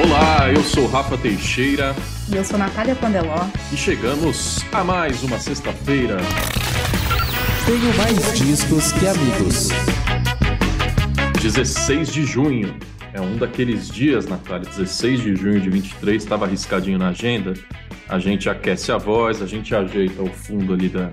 Olá, eu sou Rafa Teixeira E eu sou Natália Pandeló. e chegamos a mais uma sexta-feira. Tenho mais discos que amigos. 16 de junho. É um daqueles dias, Natália, 16 de junho de 23, estava arriscadinho na agenda. A gente aquece a voz, a gente ajeita o fundo ali da,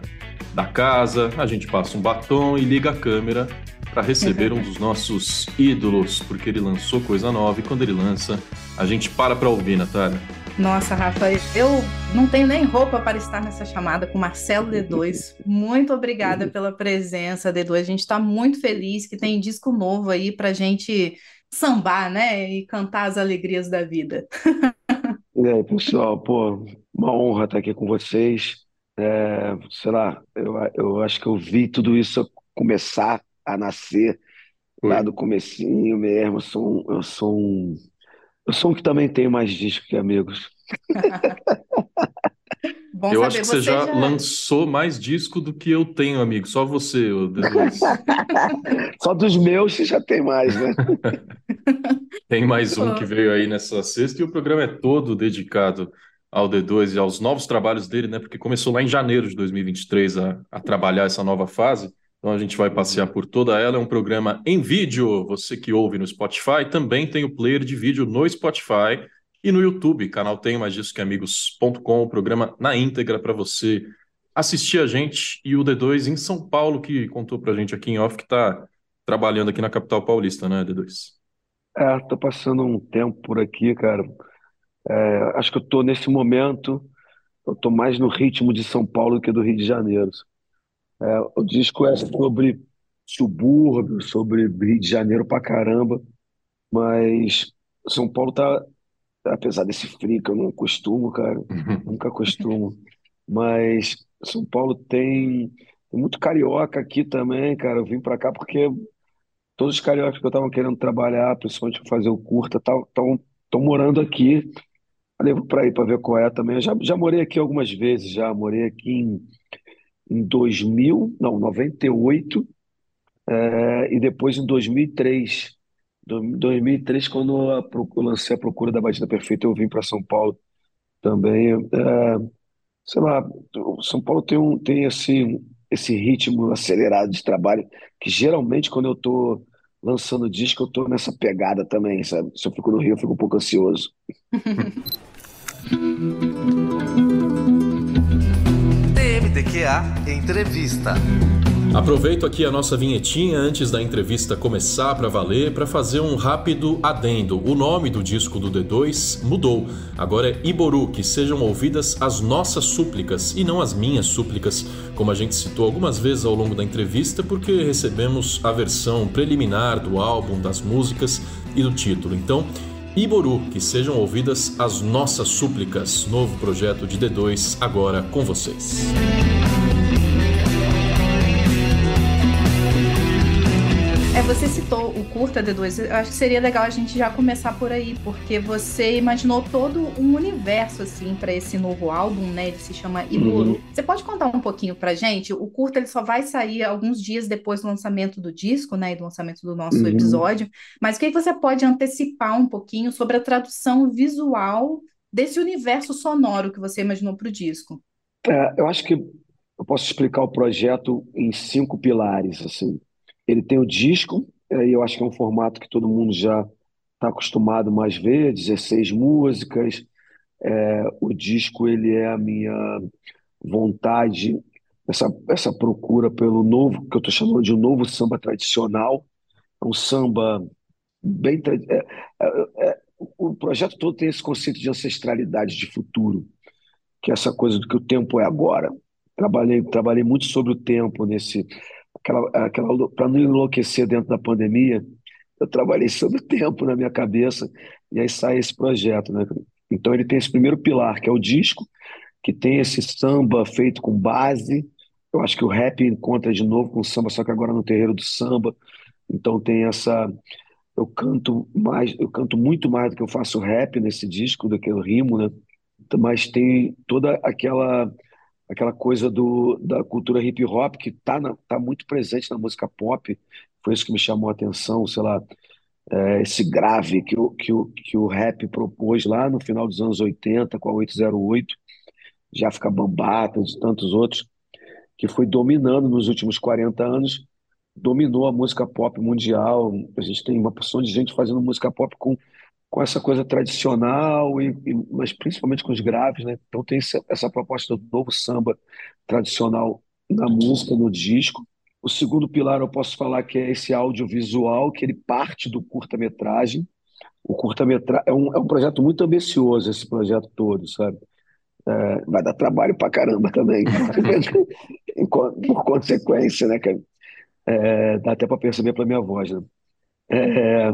da casa, a gente passa um batom e liga a câmera para receber um dos nossos ídolos, porque ele lançou coisa nova e quando ele lança, a gente para para ouvir, Natália. Nossa, Rafa, eu não tenho nem roupa para estar nessa chamada com Marcelo D2. Muito obrigada pela presença, D2. A gente está muito feliz que tem disco novo aí para gente sambar, né? E cantar as alegrias da vida. E aí, pessoal, pô, uma honra estar aqui com vocês. É, sei lá, eu, eu acho que eu vi tudo isso começar a nascer lá Foi. do comecinho mesmo. Eu sou um, eu sou um, eu sou um que também tem mais disco que amigos. Bom Eu saber, acho que você já já- lançou mais disco do que eu tenho, amigo. Só você, ô D2. Só dos meus você já tem mais, né? Tem mais um que veio aí nessa sexta e o programa é todo dedicado ao D2 e aos novos trabalhos dele, né? Porque começou lá em janeiro de 2023 a, a trabalhar essa nova fase. Então a gente vai passear por toda ela. É um programa em vídeo. Você que ouve no Spotify também tem o player de vídeo no Spotify e no YouTube, canal Tenho Mais Disso Que Amigos.com, o programa na íntegra para você assistir a gente e o D2 em São Paulo, que contou pra gente aqui em off que tá trabalhando aqui na capital paulista, né, D2? É, tô passando um tempo por aqui, cara. É, acho que eu tô nesse momento, eu tô mais no ritmo de São Paulo do que do Rio de Janeiro. É, o disco é sobre subúrbio, sobre Rio de Janeiro pra caramba, mas São Paulo tá, apesar desse frio que eu não costumo, cara, nunca costumo, mas São Paulo tem, tem muito carioca aqui também, cara. Eu vim pra cá porque todos os cariocas que eu tava querendo trabalhar, principalmente pra fazer o curta, estão morando aqui. Falei, vou pra ir pra ver qual é também. Eu já, já morei aqui algumas vezes, já morei aqui em, em 2000, não, 98, é, e depois em 2003. Do- 2003, quando eu lancei a Procura da Batida Perfeita, eu vim para São Paulo também. É, sei lá, São Paulo tem, um, tem esse, esse ritmo acelerado de trabalho, que geralmente quando eu tô lançando disco, eu tô nessa pegada também, sabe? Se eu fico no Rio, eu fico um pouco ansioso. TMDQA Entrevista. Aproveito aqui a nossa vinhetinha antes da entrevista começar para valer para fazer um rápido adendo. O nome do disco do D2 mudou. Agora é Iboru, que sejam ouvidas as nossas súplicas e não as minhas súplicas, como a gente citou algumas vezes ao longo da entrevista, porque recebemos a versão preliminar do álbum, das músicas e do título. Então, Iboru, que sejam ouvidas as nossas súplicas. Novo projeto de D2 agora com vocês. É, você citou o curta D2, eu acho que seria legal a gente já começar por aí, porque você imaginou todo um universo assim para esse novo álbum, né? Ele se chama Iburu. Uhum. Você pode contar um pouquinho pra gente? O curta ele só vai sair alguns dias depois do lançamento do disco, né, e do lançamento do nosso Uhum. episódio, mas o que que você pode antecipar um pouquinho sobre a tradução visual desse universo sonoro que você imaginou pro disco? É, eu acho que eu posso explicar o projeto em cinco pilares, assim. Ele tem o disco, e eu acho que é um formato que todo mundo já está acostumado mais ver, 16 músicas. É, o disco, ele é a minha vontade, essa, essa procura pelo novo, que eu estou chamando de um novo samba tradicional, É um samba bem... é- é- é- o projeto todo tem esse conceito de ancestralidade, de futuro, que é essa coisa do que o tempo é agora. Trabalhei, trabalhei muito sobre o tempo nesse, aquela, aquela, para não enlouquecer dentro da pandemia, eu trabalhei sobre o tempo na minha cabeça e aí sai esse projeto, né? Então ele tem esse primeiro pilar, que é o disco, que tem esse samba feito com base. Eu acho que o rap encontra de novo com o samba, só que agora no terreiro do samba. Então tem essa eu canto mais, eu canto muito mais do que eu faço rap nesse disco, do que eu rimo, né? Mas tem toda aquela aquela coisa do, da cultura hip hop que tá, na, tá muito presente na música pop. Foi isso que me chamou a atenção, sei lá. é, esse grave que o, que, o, que o rap propôs lá no final dos anos 80 com a 808, Jáfrica Bambata e tantos outros, que foi dominando nos últimos 40 anos, dominou a música pop mundial. A gente tem uma porção de gente fazendo música pop com, com essa coisa tradicional, e, e mas principalmente com os graves, né? Então tem essa, proposta do novo samba tradicional na música, no disco. O segundo pilar eu posso falar que é esse audiovisual, que ele parte do curta-metragem. O curta-metragem é um, é um projeto muito ambicioso, esse projeto todo, sabe? É, vai dar trabalho pra caramba também, por consequência, né, cara? É, dá até para perceber pela minha voz, né? É,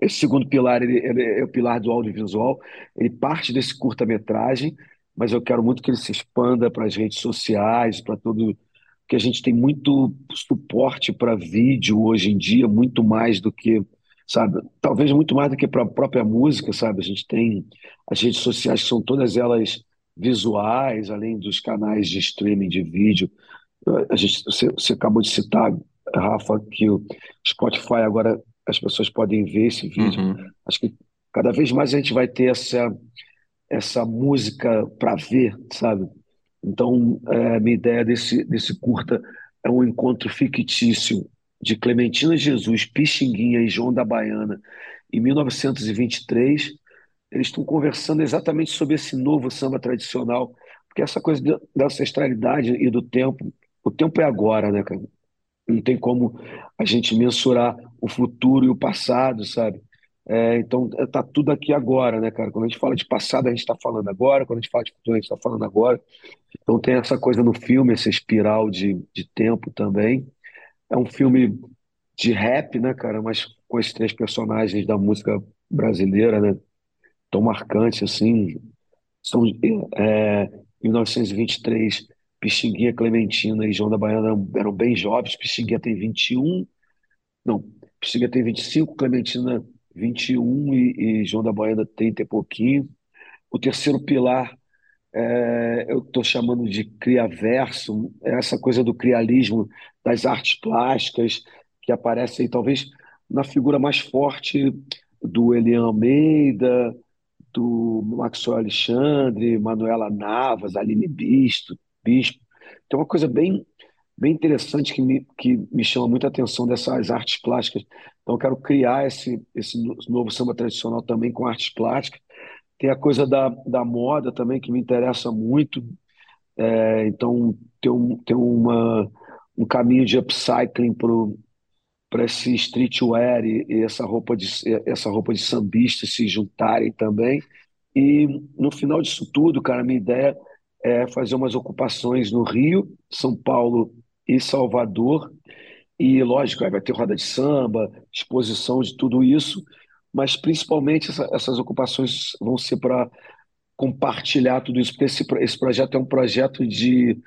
esse segundo pilar ele, ele, é o pilar do audiovisual, ele parte desse curta-metragem, mas eu quero muito que ele se expanda para as redes sociais, para todo que a gente tem muito suporte para vídeo hoje em dia, muito mais do que, sabe, talvez muito mais do que para a própria música, sabe? A gente tem as redes sociais que são todas elas visuais, além dos canais de streaming de vídeo. A gente, você, você acabou de citar, Rafa, que o Spotify agora as pessoas podem ver esse vídeo. Uhum. Acho que cada vez mais a gente vai ter essa, essa música para ver, sabe? Então, é, a minha ideia desse, desse curta é um encontro fictício de Clementina Jesus, Pixinguinha e João da Baiana em 1923. Eles estão conversando exatamente sobre esse novo samba tradicional, porque essa coisa da ancestralidade e do tempo, o tempo é agora, né, cara? Não tem como a gente mensurar o futuro e o passado, sabe? É, então, tá tudo aqui agora, né, cara? Quando a gente fala de passado, a gente está falando agora, quando a gente fala de futuro, a gente está falando agora. Então tem essa coisa no filme, essa espiral de, de tempo também. É um filme de rap, né, cara? Mas com esses três personagens da música brasileira, né? Tão marcantes, assim. São, é, 1923, Pixinguinha, Clementina e João da Baiana eram, bem jovens. Pixinguinha tem 21, não, Pixinguinha tem 25, Clementina 21 e, e João da Baiana 30 e pouquinho. O terceiro pilar é, eu estou chamando de criaverso, essa coisa do crialismo das artes plásticas que aparece talvez na figura mais forte do Elian Almeida, do Maxwell Alexandre, Manuela Navas, Aline Bispo, Bispo. Tem uma coisa bem, bem interessante que me, que me chama muita atenção dessas artes plásticas. Então, eu quero criar esse, esse novo samba tradicional também com artes plásticas tem a coisa da, da moda também, que me interessa muito. É, então, tem, um, tem uma, um caminho de upcycling para esse streetwear e, e, essa roupa de essa roupa de sambista se juntarem também. E no final disso tudo, cara, minha ideia é fazer umas ocupações no Rio, São Paulo e Salvador. E lógico, vai ter roda de samba, exposição de tudo isso mas principalmente essa, essas ocupações vão ser para compartilhar tudo isso, porque esse, esse projeto é um projeto de,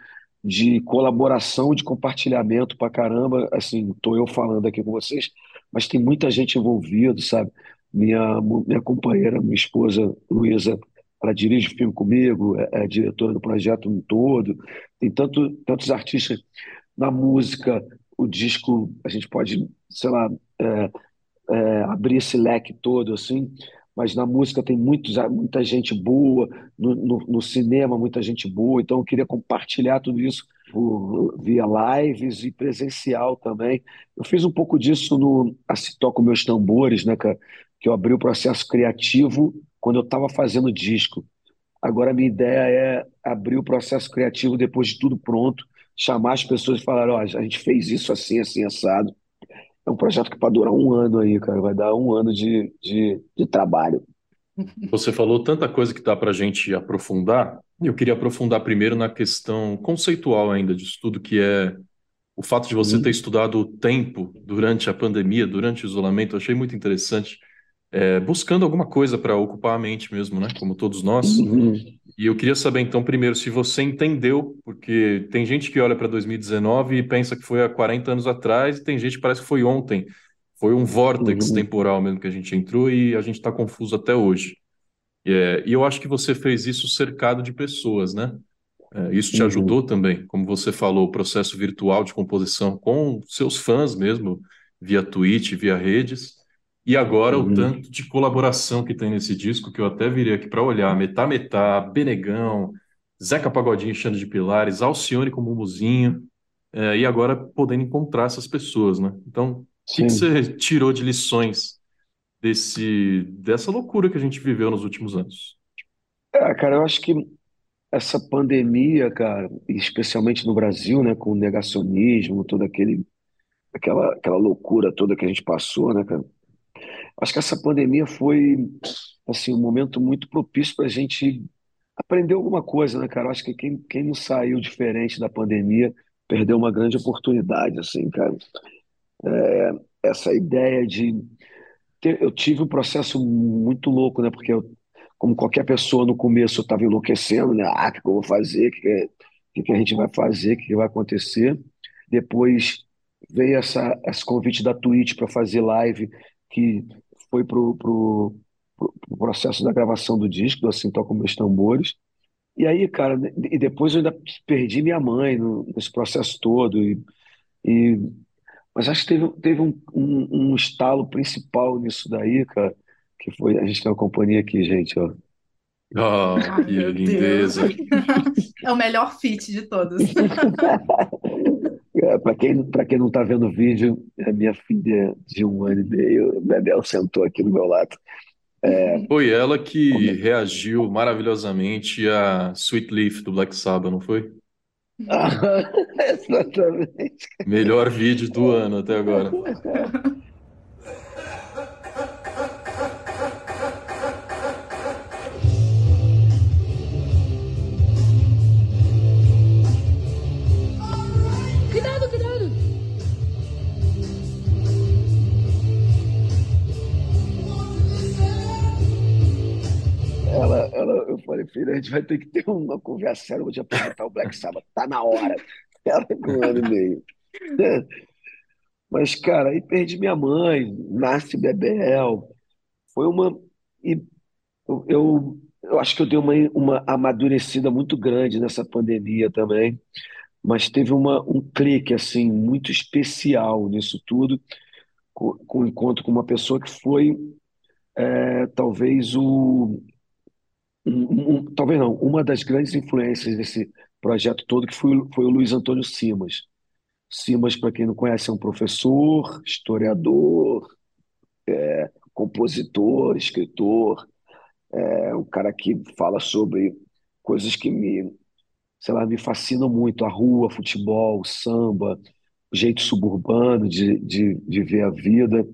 de colaboração, de compartilhamento para caramba. Assim, estou eu falando aqui com vocês, mas tem muita gente envolvida, sabe? Minha, minha companheira, minha esposa Luísa, ela dirige o filme comigo, é, é diretora do projeto um todo. Tem tanto, tantos artistas na música, o disco, a gente pode, sei lá, é, é, abrir esse leque todo, assim, mas na música tem muitos, muita gente boa, no, no, no, cinema muita gente boa, então eu queria compartilhar tudo isso por, via lives e presencial também. Eu fiz um pouco disso no Assim Toco Meus Tambores, né, cara? que eu abri o processo criativo quando eu estava fazendo disco. Agora a minha ideia é abrir o processo criativo depois de tudo pronto, chamar as pessoas e falar, ó, oh, a gente fez isso assim, assim, assado é um projeto que pode durar um ano aí, cara. Vai dar um ano de, de, de trabalho. Você falou tanta coisa que dá para a gente aprofundar. Eu queria aprofundar primeiro na questão conceitual ainda disso tudo, que é o fato de você uhum. ter estudado o tempo durante a pandemia, durante o isolamento. Eu achei muito interessante. É, buscando alguma coisa para ocupar a mente mesmo, né? Como todos nós. Uhum. E eu queria saber, então, primeiro, se você entendeu, porque tem gente que olha para 2019 e pensa que foi há 40 anos atrás, e tem gente que parece que foi ontem. Foi um vórtex Uhum. temporal mesmo que a gente entrou e a gente está confuso até hoje. É, e eu acho que você fez isso cercado de pessoas, né? É, isso te Uhum. ajudou também, como você falou, o processo virtual de composição com seus fãs mesmo, via Twitch, via redes. E agora o Uhum. tanto de colaboração que tem nesse disco, que eu até virei aqui para olhar. Metá Metá, Benegão, Zeca Pagodinho, Xande de Pilares, Alcione com Mumuzinho, é, e agora podendo encontrar essas pessoas, né? Então, o que que você tirou de lições desse, dessa loucura que a gente viveu nos últimos anos? É, cara, eu acho que essa pandemia, cara, especialmente no Brasil, né, com o negacionismo, toda aquele, aquela, aquela loucura toda que a gente passou, né, cara? Acho que essa pandemia foi, assim, um momento muito propício para a gente aprender alguma coisa, né, cara? Acho que quem, quem não saiu diferente da pandemia perdeu uma grande oportunidade, assim, cara. Essa ideia de ter- eu tive um processo muito louco, né? Porque eu, como qualquer pessoa no começo, eu estava enlouquecendo, né? Ah, o que eu vou fazer? O que, é- que que a gente vai fazer? O que, que vai acontecer? Depois veio essa, esse convite da Twitch para fazer live, que foi pro, pro, pro, pro processo da gravação do disco, do Assim Toco Meus Tambores. E aí, cara, e depois eu ainda perdi minha mãe no- nesse processo todo. E, e mas acho que teve, teve um, um, um estalo principal nisso daí, cara, que foi. A gente tem uma companhia aqui, gente, ó. Ah, Ai, que lindeza. É o melhor fit de todos. É, para quem, quem não tá vendo o vídeo, é minha filha de um ano e meio, Bebel, sentou aqui do meu lado. Foi ela que é? reagiu maravilhosamente a Sweet Leaf do Black Sabbath, não foi? Exatamente. Melhor vídeo do ano até agora. falei, filha, a gente vai ter que ter uma conversa séria, vou te apresentar o Black Sabbath, tá na hora. Ela com um ano e meio. Mas, cara, aí perdi minha mãe, nasce Bebel. Foi uma. E eu, eu, eu acho que eu dei uma, uma amadurecida muito grande nessa pandemia também, mas teve uma, um clique, assim, muito especial nisso tudo, com, com o encontro com uma pessoa que foi, é, talvez, o. um- um- talvez não, uma das grandes influências desse projeto todo, que foi, foi o Luiz Antônio Simas. Simas, para quem não conhece, é um professor, historiador, compositor, escritor, é um cara que fala sobre coisas que me, sei lá, me fascinam muito, a rua, futebol, samba, o jeito suburbano de, de, de ver a vida.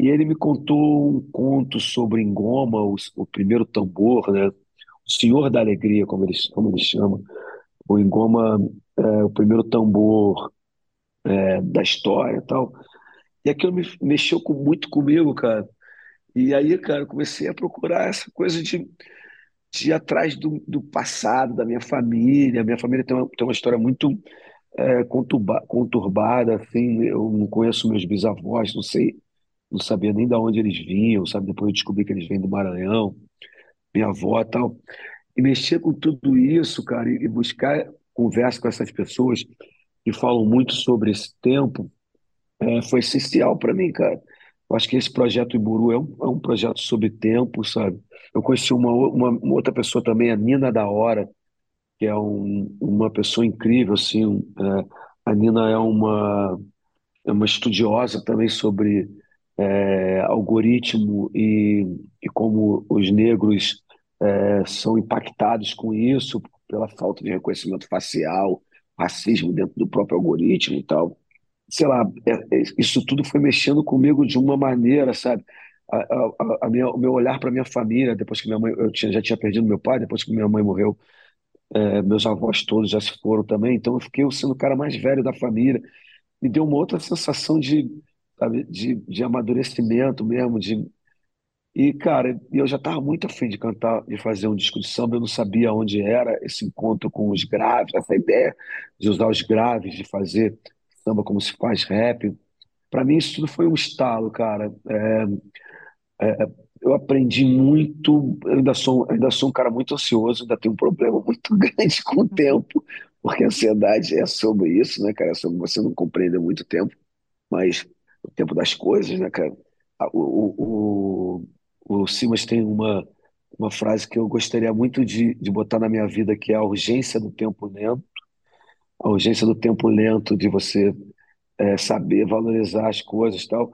E ele me contou um conto sobre Ngoma, o, o primeiro tambor, né? O Senhor da Alegria, como ele, como ele chama. O Ngoma é o primeiro tambor é, da história e tal. E aquilo me mexeu com, muito comigo, cara. E aí, cara, eu comecei a procurar essa coisa de, de ir atrás do, do passado, da minha família. Minha família tem uma, tem uma história muito é, conturba, conturbada, assim. Eu não conheço meus bisavós, não sei, não sabia nem de onde eles vinham, sabe? Depois eu descobri que eles vêm do Maranhão, minha avó tal. E mexer com tudo isso, cara, e, buscar conversa com essas pessoas que falam muito sobre esse tempo, é, foi essencial para mim, cara. Eu acho que esse projeto Iburu é um, é um projeto sobre tempo, sabe? Eu conheci uma, uma, uma outra pessoa também, a Nina da Hora, que é um, uma pessoa incrível, assim. é, a Nina é uma, é uma estudiosa também sobre é, algoritmo e, e como os negros é, são impactados com isso pela falta de reconhecimento facial, racismo dentro do próprio algoritmo e tal. Sei lá, é- é- isso tudo foi mexendo comigo de uma maneira, sabe? A, a, a- minha, o meu olhar para minha família, depois que minha mãe, eu tinha, já tinha perdido meu pai, depois que minha mãe morreu, é, meus avós todos já se foram também, então eu fiquei sendo o cara mais velho da família me deu uma outra sensação de, sabe, de, de amadurecimento mesmo, de e cara, eu já estava muito afim de cantar, de fazer um disco de samba, eu não sabia onde era esse encontro com os graves, essa ideia de usar os graves, de fazer samba como se faz rap. Para mim isso tudo foi um estalo, cara. É, eu aprendi muito, eu ainda sou, ainda sou um cara muito ansioso, ainda tenho um problema muito grande com o tempo, porque a ansiedade é sobre isso, né, cara? É sobre você não compreender muito tempo, mas o tempo das coisas, né, cara? o, o, o Simas tem uma, uma frase que eu gostaria muito de, de botar na minha vida, que é a urgência do tempo lento. A urgência do tempo lento de você é, saber valorizar as coisas tal.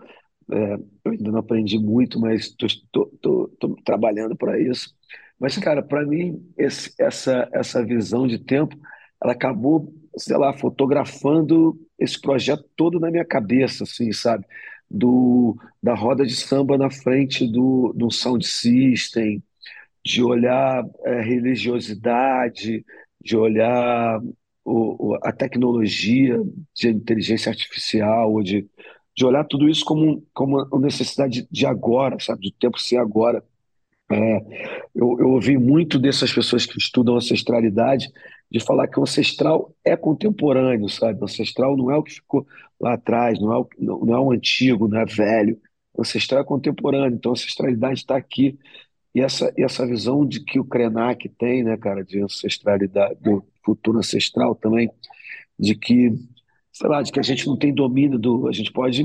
É, eu ainda não aprendi muito, mas estou trabalhando para isso. Mas, cara, para mim, esse, essa, essa visão de tempo, ela acabou, sei lá, fotografando esse projeto todo na minha cabeça, assim, sabe? Do, da roda de samba na frente do, do sound system, de olhar é, religiosidade, de olhar o, o, a tecnologia de inteligência artificial, de, de olhar tudo isso como, como uma necessidade de agora, sabe? Do tempo ser agora. É, eu, eu ouvi muito dessas pessoas que estudam ancestralidade de falar que o ancestral é contemporâneo, sabe? O ancestral não é o que ficou lá atrás, não é o, não, é o antigo, não é velho. O ancestral é contemporâneo, então a ancestralidade está aqui. E essa, e essa visão de que o Krenak tem, né, cara, de ancestralidade, do futuro ancestral também, de que, sei lá, de que a gente não tem domínio do. A gente pode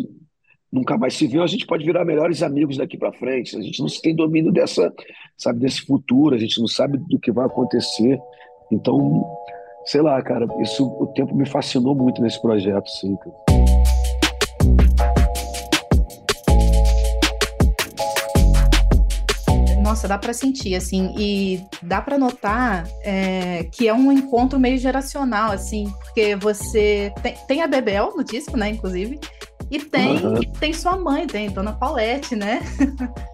nunca mais se viu, a gente pode virar melhores amigos daqui para frente. A gente não tem domínio dessa, sabe, desse futuro, a gente não sabe do que vai acontecer. Então, sei lá, cara, isso o tempo me fascinou muito nesse projeto, sim. Nossa, dá para sentir, assim, e dá para notar é, que é um encontro meio geracional, assim, porque você tem, tem a Bebel no disco, né, inclusive, e tem, uhum. tem sua mãe, tem Dona Paulette, né?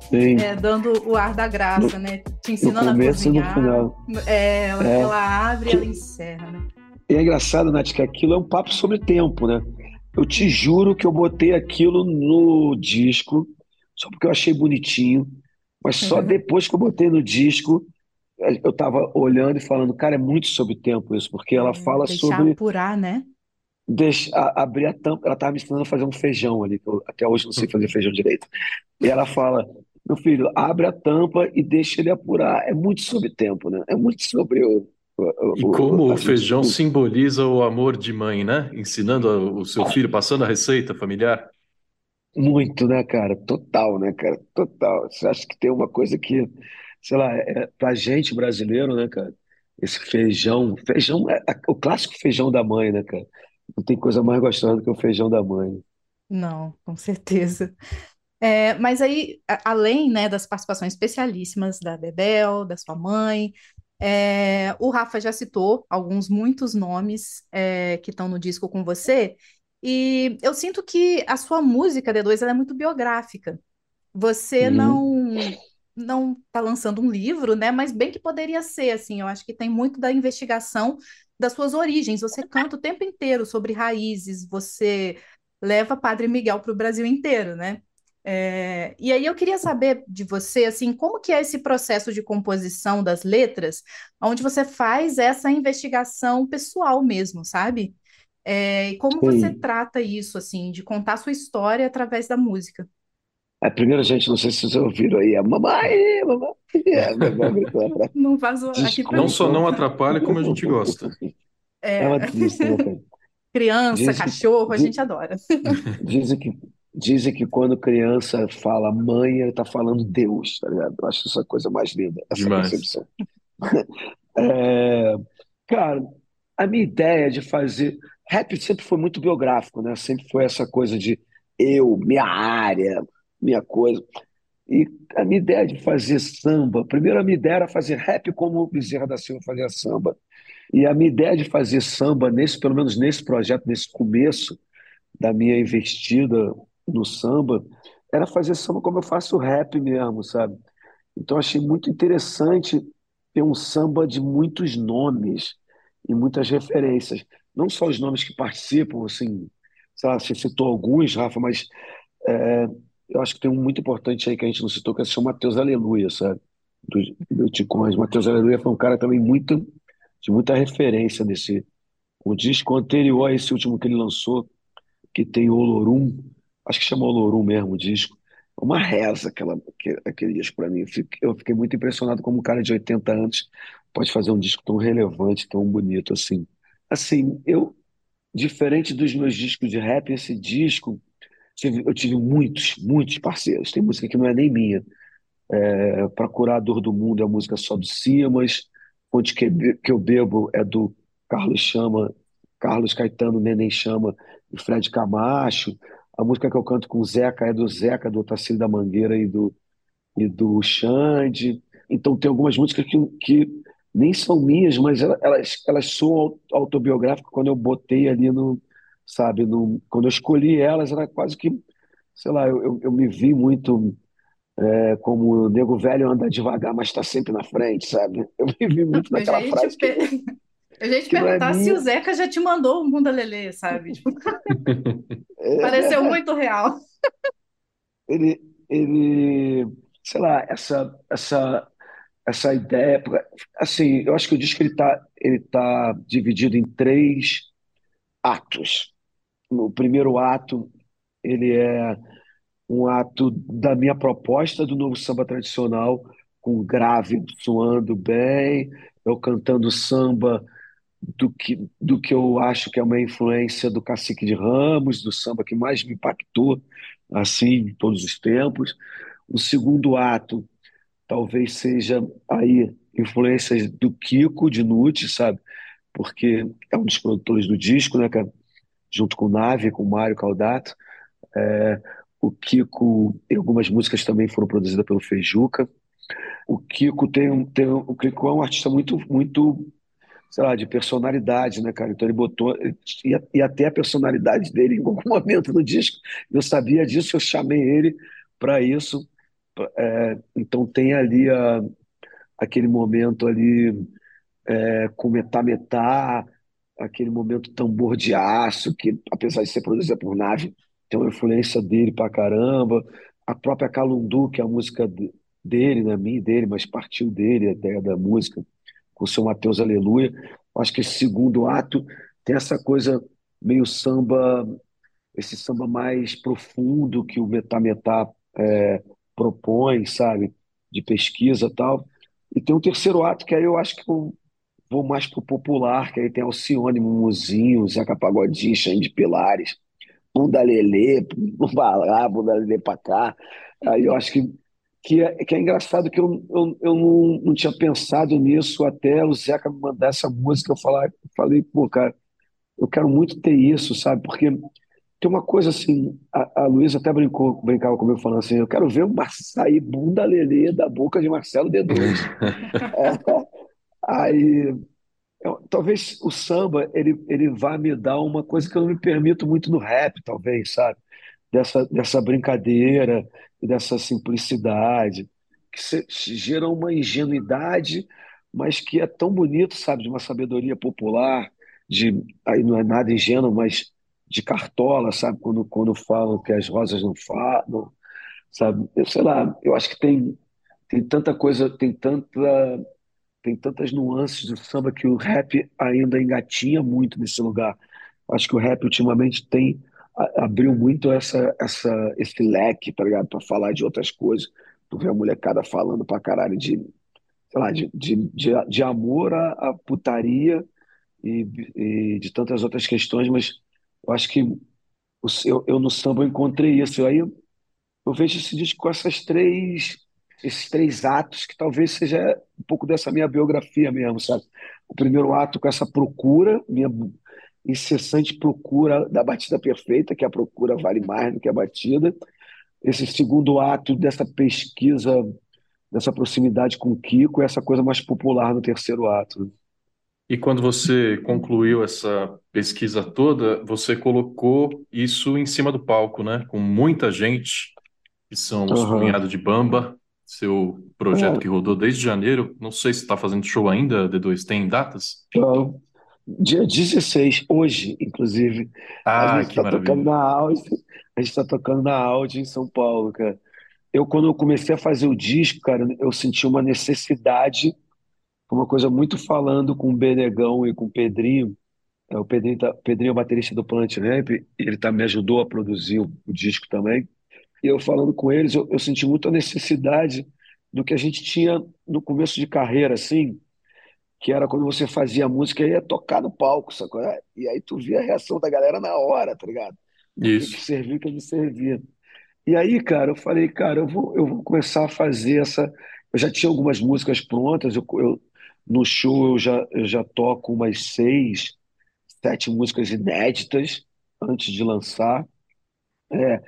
É, dando o ar da graça, no, né? Te ensinando a cozinhar. No final. É, ela, é. ela abre e ela encerra, né? E é engraçado, Nath, que aquilo é um papo sobre tempo, né? Eu te juro que eu botei aquilo no disco, só porque eu achei bonitinho, mas só uhum. depois que eu botei no disco, eu tava olhando e falando, cara, é muito sobre tempo isso, porque ela é, fala deixar sobre. apurar, né? Deixa, abrir a tampa. Ela estava me ensinando a fazer um feijão ali, que eu até hoje não sei fazer feijão direito. E ela fala: meu filho, abre a tampa e deixa ele apurar. É muito sobre tempo, né? É muito sobre o. o e como o, o feijão simboliza o amor de mãe, né? Ensinando o seu filho, passando a receita familiar. Muito, né, cara? Total, né, cara? Total. Você acha que tem uma coisa que, sei lá, é, pra gente brasileiro, né, cara? Esse feijão, feijão é o clássico feijão da mãe, né, cara? Não tem coisa mais gostosa do que o feijão da mãe. Não, com certeza. É, mas aí, além, né, das participações especialíssimas da Bebel, da sua mãe, é, o Rafa já citou alguns, muitos nomes é, que estão no disco com você, e eu sinto que a sua música, D2, ela é muito biográfica. Você não não está lançando um livro, né? Mas bem que poderia ser, assim, eu acho que tem muito da investigação das suas origens. Você canta o tempo inteiro sobre raízes, você leva Padre Miguel para o Brasil inteiro, né? É, e aí eu queria saber de você, assim, como que é esse processo de composição das letras, onde você faz essa investigação pessoal mesmo, sabe? É, e como você trata isso, assim, de contar sua história através da música? A primeira, gente, não sei se vocês ouviram aí, a mamãe, mamãe. É, não vazou aqui Não só não atrapalha, como a gente gosta. É, é uma triste, né, cara? Criança, dizem cachorro, a gente adora. Dizem que, dizem que quando criança fala mãe, ele tá falando Deus, tá ligado? Eu acho essa coisa mais linda, essa Demais. concepção. É, cara, a minha ideia de fazer. Rap sempre foi muito biográfico, né? Sempre foi essa coisa de eu, minha área, minha coisa. E a minha ideia de fazer samba, primeiro a minha ideia era fazer rap como o Bezerra da Silva fazia samba. E a minha ideia de fazer samba, nesse, pelo menos nesse projeto, nesse começo da minha investida no samba, era fazer samba como eu faço rap mesmo, sabe? Então achei muito interessante ter um samba de muitos nomes e muitas referências. Não só os nomes que participam, assim, sei lá, você citou alguns, Rafa, mas é, eu acho que tem um muito importante aí que a gente não citou, que é o Matheus Aleluia, sabe? Do, Ticões. Matheus Aleluia foi um cara também muito, de muita referência nesse. O disco anterior a esse último que ele lançou, que tem Olorum, acho que chama Olorum mesmo o disco, é uma reza aquela, aquele disco para mim. Eu fiquei muito impressionado como um cara de 80 anos pode fazer um disco tão relevante, tão bonito assim. Assim, eu, diferente dos meus discos de rap, esse disco tive, eu tive muitos, muitos parceiros. Tem música que não é nem minha. É, Pra Curar a Dor do Mundo é a música só do Simas. Onde que, que eu bebo é do Carlos Chama, Carlos Caetano, Neném Chama e Fred Camacho. A música que eu canto com o Zeca é do Zeca, do Otacílio da Mangueira e do, e do Xande. Então tem algumas músicas que, que nem são minhas, mas elas, elas, são autobiográficas quando eu botei ali no, sabe, quando eu escolhi elas, era quase que, sei lá, eu, eu, eu me vi muito é, como o nego velho anda devagar, mas está sempre na frente, sabe? Eu me vi muito Eu naquela ia frase te, que, eu ia te é perguntar se o. Zeca já te mandou o Bunda Lelê, sabe? Tipo, É, pareceu muito real. ele, ele, sei lá, essa, essa, essa ideia, assim, eu acho que o disco ele tá, ele tá dividido em três atos. O primeiro ato, ele é um ato da minha proposta do novo samba tradicional, com grave soando bem, eu cantando samba do que, do que eu acho que é uma influência do Cacique de Ramos, do samba que mais me impactou, assim, em todos os tempos. O segundo ato talvez seja aí influências do Kiko Dinucci, sabe? Porque é um dos produtores do disco, né, cara? Junto com o Nave, com o Mário Caldato. É, o Kiko, algumas músicas também foram produzidas pelo Feijuca. O Kiko tem, um- tem o Kiko é um artista muito, muito, sei lá, de personalidade, né, cara? Então ele botou, e, e até a personalidade dele em algum momento no disco. Eu sabia disso, eu chamei ele para isso. É, então tem ali a, aquele momento ali é, com metá metá, aquele momento tambor de aço, que apesar de ser produzida por Nave, tem uma influência dele pra caramba. A própria Calundu, que é a música de- dele, não é minha dele, mas partiu dele, a ideia da música, com o seu Mateus Aleluia. Acho que esse segundo ato tem essa coisa meio samba, esse samba mais profundo que o Metá Metá é, propõe, sabe? De pesquisa tal. E tem um terceiro ato que aí eu acho que vou mais pro popular, que aí tem Alcione, Mumuzinho, Zeca Pagodinho, Xande de Pilares, Bunda Lelê, pra lá, Bunda Lelê pra cá. Aí eu acho que, que, é, que é engraçado que eu, eu, eu não, não tinha pensado nisso até o Zeca me mandar essa música. Eu falar, falei, pô, cara, eu quero muito ter isso, sabe? Porque tem uma coisa assim, a, a Luísa até brincou, brincava comigo falando assim, eu quero ver o sair Bunda Lelê da boca de Marcelo D2. Aí eu- talvez o samba ele, ele vá me dar uma coisa que eu não me permito muito no rap, talvez, sabe? Dessa, dessa brincadeira dessa simplicidade, que se, gera uma ingenuidade, mas que é tão bonito, sabe? De uma sabedoria popular, de, aí não é nada ingênuo, mas de cartola, sabe? Quando, quando falam que as rosas não falam, sabe? Eu sei lá, eu acho que tem, tem tanta coisa, tem tanta tem tantas nuances do samba que o rap ainda engatinha muito nesse lugar. Acho que o rap ultimamente tem abriu muito essa, essa, esse leque, tá ligado? Para falar de outras coisas. Tu vê a molecada falando pra caralho de, sei lá, de, de, de, de amor à, à putaria e, e de tantas outras questões, mas eu acho que eu, eu no samba encontrei isso. Aí eu, eu vejo esse disco com essas três, esses três atos, que talvez seja um pouco dessa minha biografia mesmo, sabe? O primeiro ato com essa procura, minha incessante procura da batida perfeita, que a procura vale mais do que a batida. Esse segundo ato dessa pesquisa, dessa proximidade com o Kiko, essa coisa mais popular no terceiro ato. E quando você concluiu essa pesquisa toda, você colocou isso em cima do palco, né? Com muita gente, que são os Aham. Punhado de Bamba, seu projeto que É, rodou desde janeiro. Não sei se está fazendo show ainda, D2. Tem datas? então, dia 16, hoje, inclusive, a Ah, gente que está tocando na Audi, a gente está tocando na Audi em São Paulo, cara. Eu, quando eu comecei a fazer o disco, cara, eu senti uma necessidade, uma coisa muito falando com o Benegão e com o Pedrinho. É, o Pedrinho, tá, Pedrinho é o baterista do Planet Ramp, ele tá, me ajudou a produzir o, o disco também. E eu falando com eles, eu, eu senti muita necessidade do que a gente tinha no começo de carreira, assim, que era quando você fazia música e ia tocar no palco, sacou? E aí tu via a reação da galera na hora, tá ligado? que que Isso. servia e o que não servia. E aí, cara, eu falei, cara, eu vou, eu vou começar a fazer essa. Eu já tinha algumas músicas prontas, eu, eu- no show eu já, eu já toco umas seis, sete músicas inéditas antes de lançar. É,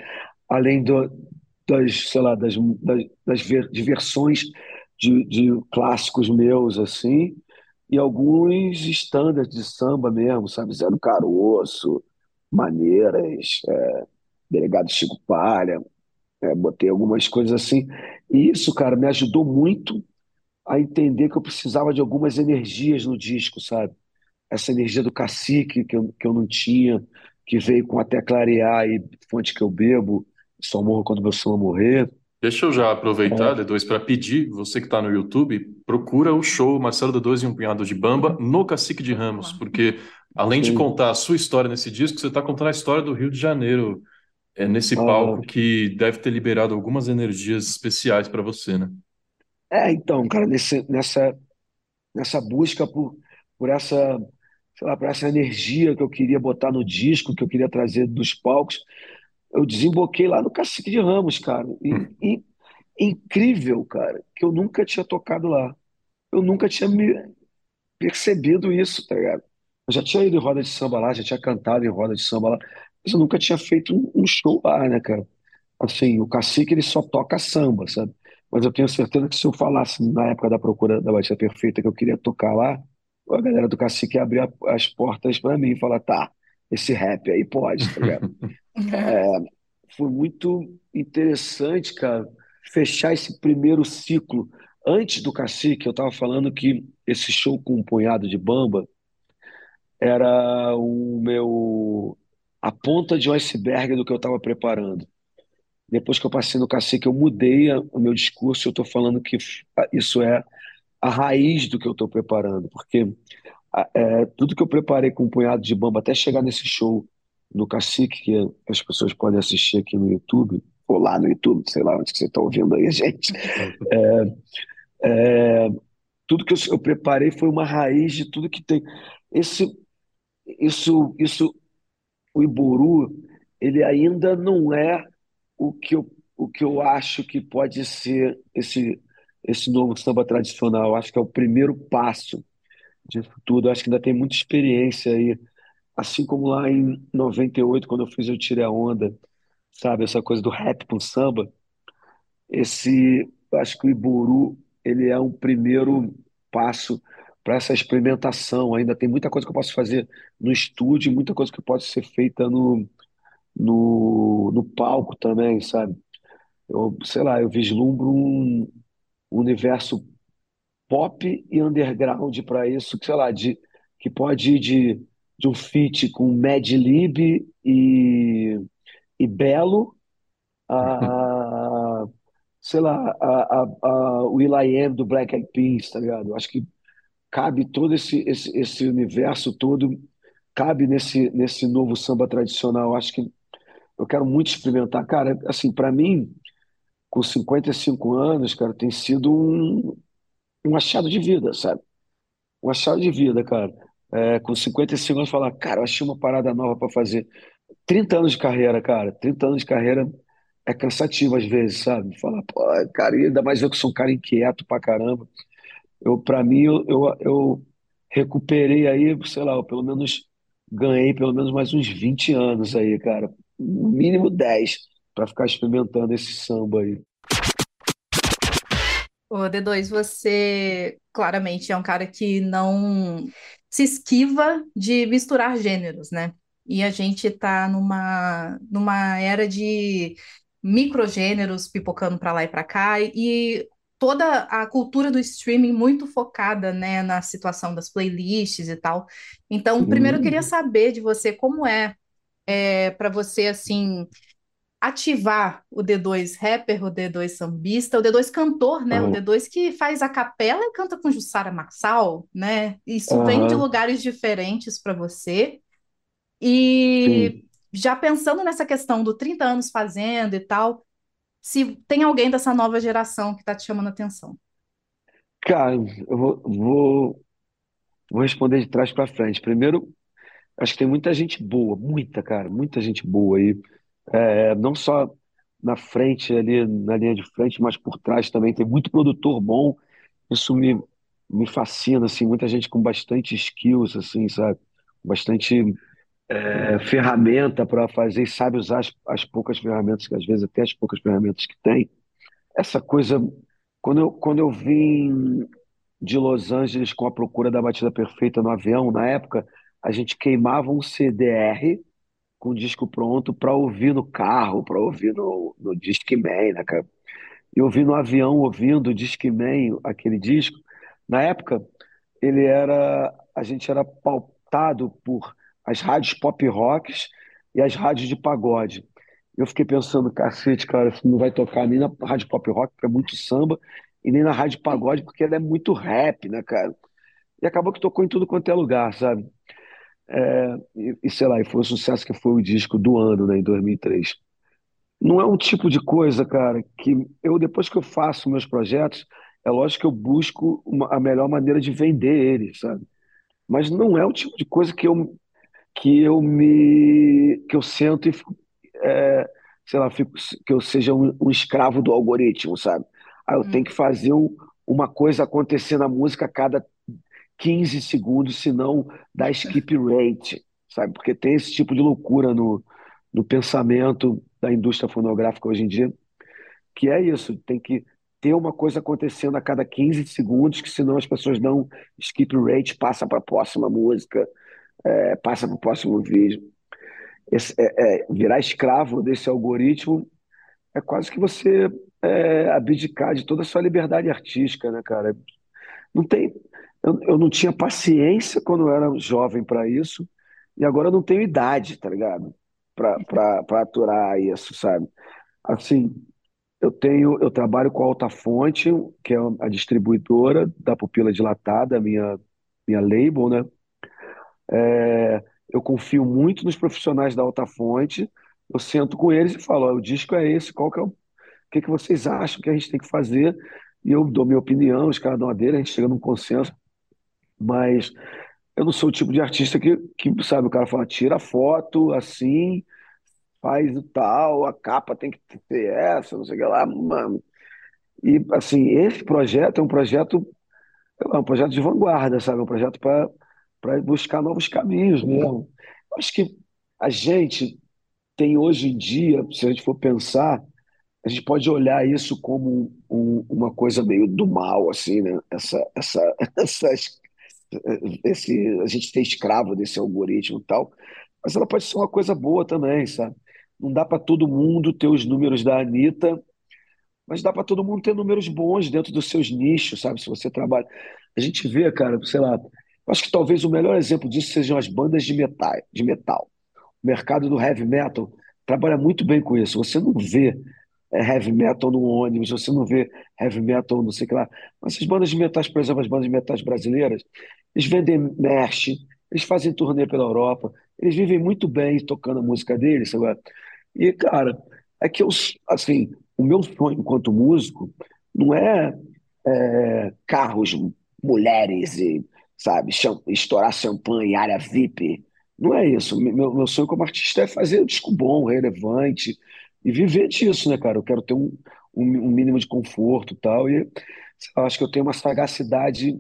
além do, das, sei lá, das, das, das versões de, de clássicos meus, assim, e alguns standards de samba mesmo, sabe? Zé do Caroço, Maneiras, é, Delegado Chico Palha, é, botei algumas coisas assim. E isso, cara, me ajudou muito a entender que eu precisava de algumas energias no disco, sabe? Essa energia do cacique que eu, que eu não tinha, que veio com Até Clarear e Fonte que eu bebo, Só morro quando meu samba morrer. Deixa eu já aproveitar, É, D2, para pedir, você que está no YouTube, procura o show Marcelo D2 e um Punhado de Bamba no Cacique de Ramos, porque além de sim. contar a sua história nesse disco, você está contando a história do Rio de Janeiro, é, nesse Aham. palco que deve ter liberado algumas energias especiais para você, né? É, então, cara, nesse, nessa, nessa busca por, por essa, sei lá, por essa energia que eu queria botar no disco, que eu queria trazer dos palcos, eu desemboquei lá no Cacique de Ramos, cara. E, Hum. e incrível, cara, que eu nunca tinha tocado lá. Eu nunca tinha me percebido isso, tá ligado? Eu já tinha ido em roda de samba lá, já tinha cantado em roda de samba lá, mas eu nunca tinha feito um, um show lá, né, cara? Assim, o Cacique ele só toca samba, sabe? Mas eu tenho certeza que se eu falasse na época da procura da Batida Perfeita que eu queria tocar lá, a galera do Cacique ia abrir a- as portas pra mim e falar, tá, esse rap aí pode, tá ligado? Foi muito interessante, cara, fechar esse primeiro ciclo. Antes do Cacique, eu tava falando que esse show com um punhado de bamba era o meu a ponta de um iceberg do que eu estava preparando. Depois que eu passei no Cacique, eu mudei o meu discurso. Eu estou falando que isso é a raiz do que eu estou preparando, porque é, tudo que eu preparei com um punhado de bamba até chegar nesse show no Cacique, que as pessoas podem assistir aqui no YouTube, ou lá no YouTube, sei lá onde que você está ouvindo aí, gente. É, tudo que eu, eu preparei foi uma raiz de tudo que tem. Esse, isso, isso, o Iburu, ele ainda não é o que eu, o que eu acho que pode ser esse, esse novo samba tradicional. Acho que é o primeiro passo disso tudo. Acho que ainda tem muita experiência aí. Assim como lá em 98, quando eu fiz Eu Tirei a Onda, sabe? Essa coisa do rap com samba. Esse, acho que o Iburu, ele é um primeiro passo para essa experimentação. Ainda tem muita coisa que eu posso fazer no estúdio, muita coisa que pode ser feita no, no, no palco também, sabe? Eu, sei lá, eu vislumbro um universo pop e underground para isso, sei lá, de, que pode ir de, de um feat com Mad Lib e, e Belo a, sei lá, a, a, a will.i.am do Black Eyed Peas, tá ligado? Eu acho que cabe todo esse, esse, esse universo todo, cabe nesse, nesse novo samba tradicional. Eu acho que eu quero muito experimentar. Cara, assim, para mim, com 55 anos, cara, tem sido um, um achado de vida, sabe? Um achado de vida, cara. É, com 55 anos, falar, cara, eu achei uma parada nova para fazer. 30 anos de carreira, cara. 30 anos de carreira é cansativo às vezes, sabe? Falar, pô, cara, ainda mais eu que sou um cara inquieto pra caramba. Eu, para mim, eu, eu, eu recuperei aí, sei lá, pelo menos ganhei pelo menos mais uns 20 anos aí, cara. No mínimo 10 para ficar experimentando esse samba aí. Ô, D2, você claramente é um cara que não se esquiva de misturar gêneros, né? E a gente tá numa, numa era de microgêneros pipocando para lá e para cá, e toda a cultura do streaming muito focada, né, na situação das playlists e tal. Então, primeiro eu queria saber de você como é, é para você, assim ativar o D2 rapper, o D2 sambista, o D2 cantor, né? O aham, D2 que faz a capela e canta com Jussara Marçal, né? Isso vem de lugares diferentes para você. E sim. já pensando nessa questão do 30 anos fazendo e tal, se tem alguém dessa nova geração que está te chamando a atenção. Cara, eu vou, vou, vou responder de trás para frente. Primeiro, acho que tem muita gente boa, muita, cara, muita gente boa aí. É, não só na frente, ali na linha de frente, mas por trás também. Tem muito produtor bom. Isso me, me fascina, assim, muita gente com bastante skills, assim, sabe? Bastante é, ferramenta para fazer e sabe usar as, as poucas ferramentas, que às vezes até as poucas ferramentas que tem. Essa coisa, quando eu, quando eu vim de Los Angeles com a procura da batida perfeita no avião, na época, a gente queimava um CDR com o disco pronto para ouvir no carro, para ouvir no, no Discman, né, cara? E ouvir no avião, ouvindo o Discman, aquele disco. Na época, ele era, a gente era pautado por as rádios pop rocks e as rádios de pagode. Eu fiquei pensando, cacete, cara, isso não vai tocar nem na rádio pop rock, porque é muito samba, e nem na rádio pagode, porque ela é muito rap, né, cara? E acabou que tocou em tudo quanto é lugar, sabe? É, e, e, sei lá, e foi o sucesso que foi o disco do ano, né, em 2003. Não é um tipo de coisa, cara, que eu, depois que eu faço meus projetos, é lógico que eu busco uma, a melhor maneira de vender eles, sabe? Mas não é o tipo de coisa que eu, que eu me, que eu sento e fico, é, sei lá, fico, que eu seja um, um escravo do algoritmo, sabe? Aí eu hum. tenho que fazer um, uma coisa acontecer na música a cada 15 segundos, senão dá skip rate, sabe? Porque tem esse tipo de loucura no, no pensamento da indústria fonográfica hoje em dia, que é isso, tem que ter uma coisa acontecendo a cada 15 segundos, que senão as pessoas dão skip rate, passa para a próxima música, é, passa para o próximo vídeo. Esse, é, é, virar escravo desse algoritmo é quase que você é, abdicar de toda a sua liberdade artística, né, cara? Não tem, eu, eu não tinha paciência quando eu era jovem para isso, e agora eu não tenho idade, tá ligado? Para aturar isso, sabe? Assim, eu tenho, eu trabalho com a Alta Fonte, que é a distribuidora da Pupila Dilatada, minha minha label, né? É, eu confio muito nos profissionais da Alta Fonte. Eu sento com eles e falo: o disco é esse, qual que é o, o que, que vocês acham que a gente tem que fazer? E eu dou minha opinião, os caras dão a dele, a gente chega num consenso. Mas eu não sou o tipo de artista que, que sabe, o cara fala, tira foto assim, faz o tal, a capa tem que ter essa, não sei o que lá, mano. E assim, esse projeto é um projeto, é um projeto de vanguarda, sabe? É um projeto para para buscar novos caminhos mesmo. Eu acho que a gente tem hoje em dia, se a gente for pensar, a gente pode olhar isso como um, uma coisa meio do mal, assim, né? Essa, essa, essas esse, a gente ter escravo desse algoritmo e tal, mas ela pode ser uma coisa boa também, sabe? Não dá para todo mundo ter os números da Anitta, mas dá para todo mundo ter números bons dentro dos seus nichos, sabe? Se você trabalha. A gente vê, cara, sei lá, acho que talvez o melhor exemplo disso sejam as bandas de metal. De metal. O mercado do heavy metal trabalha muito bem com isso. Você não vê heavy metal no ônibus, você não vê heavy metal, não sei o que lá. Mas essas bandas de metais, por exemplo, as bandas de metais brasileiras, eles vendem merch, eles fazem turnê pela Europa, eles vivem muito bem tocando a música deles, sabe? E, cara, é que eu, assim, o meu sonho enquanto músico não é, é carros, mulheres e, sabe, estourar champanhe, área VIP. Não é isso. Meu, meu sonho como artista é fazer um disco bom, relevante e viver disso, né, cara? Eu quero ter um, um, mínimo de conforto tal. E acho que eu tenho uma sagacidade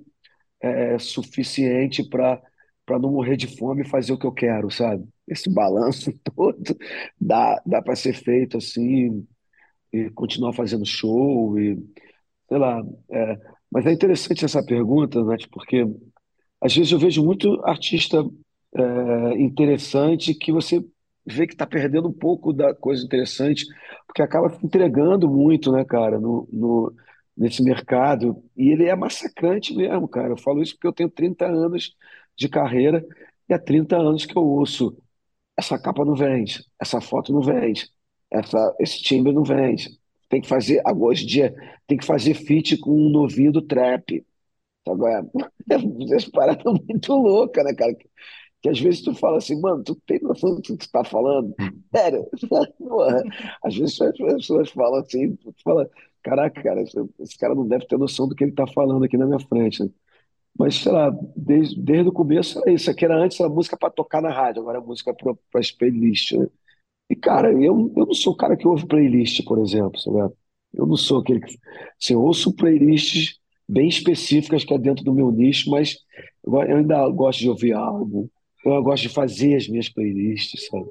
é, suficiente para para não morrer de fome e fazer o que eu quero, sabe? Esse balanço todo dá, dá para ser feito assim e continuar fazendo show e sei lá. É, mas é interessante essa pergunta, Nath, porque às vezes eu vejo muito artista é, interessante que você vê que está perdendo um pouco da coisa interessante, porque acaba entregando muito, né, cara, no, no, nesse mercado. E ele é massacrante mesmo, cara. Eu falo isso porque eu tenho 30 anos de carreira e há 30 anos que eu ouço. Essa capa não vende, essa foto não vende, essa, esse timbre não vende. Tem que fazer, agora hoje em dia, tem que fazer feat com um novinho do trap. Agora, essa parada muito louca, né, cara? Que às vezes tu fala assim, mano, tu tem noção do que tu tá falando? Sério? Porra. Às vezes as pessoas falam assim, tu fala, caraca, cara, esse cara não deve ter noção do que ele tá falando aqui na minha frente. Né? Mas, sei lá, desde, desde o começo era isso. Aqui era antes era música para tocar na rádio, agora é música para as playlists, né? E, cara, eu, eu não sou o cara que ouve playlist, por exemplo, sabe? Eu não sou aquele que. Assim, eu ouço playlists bem específicas que é dentro do meu nicho, mas eu, ainda gosto de ouvir álbum, eu gosto de fazer as minhas playlists, sabe?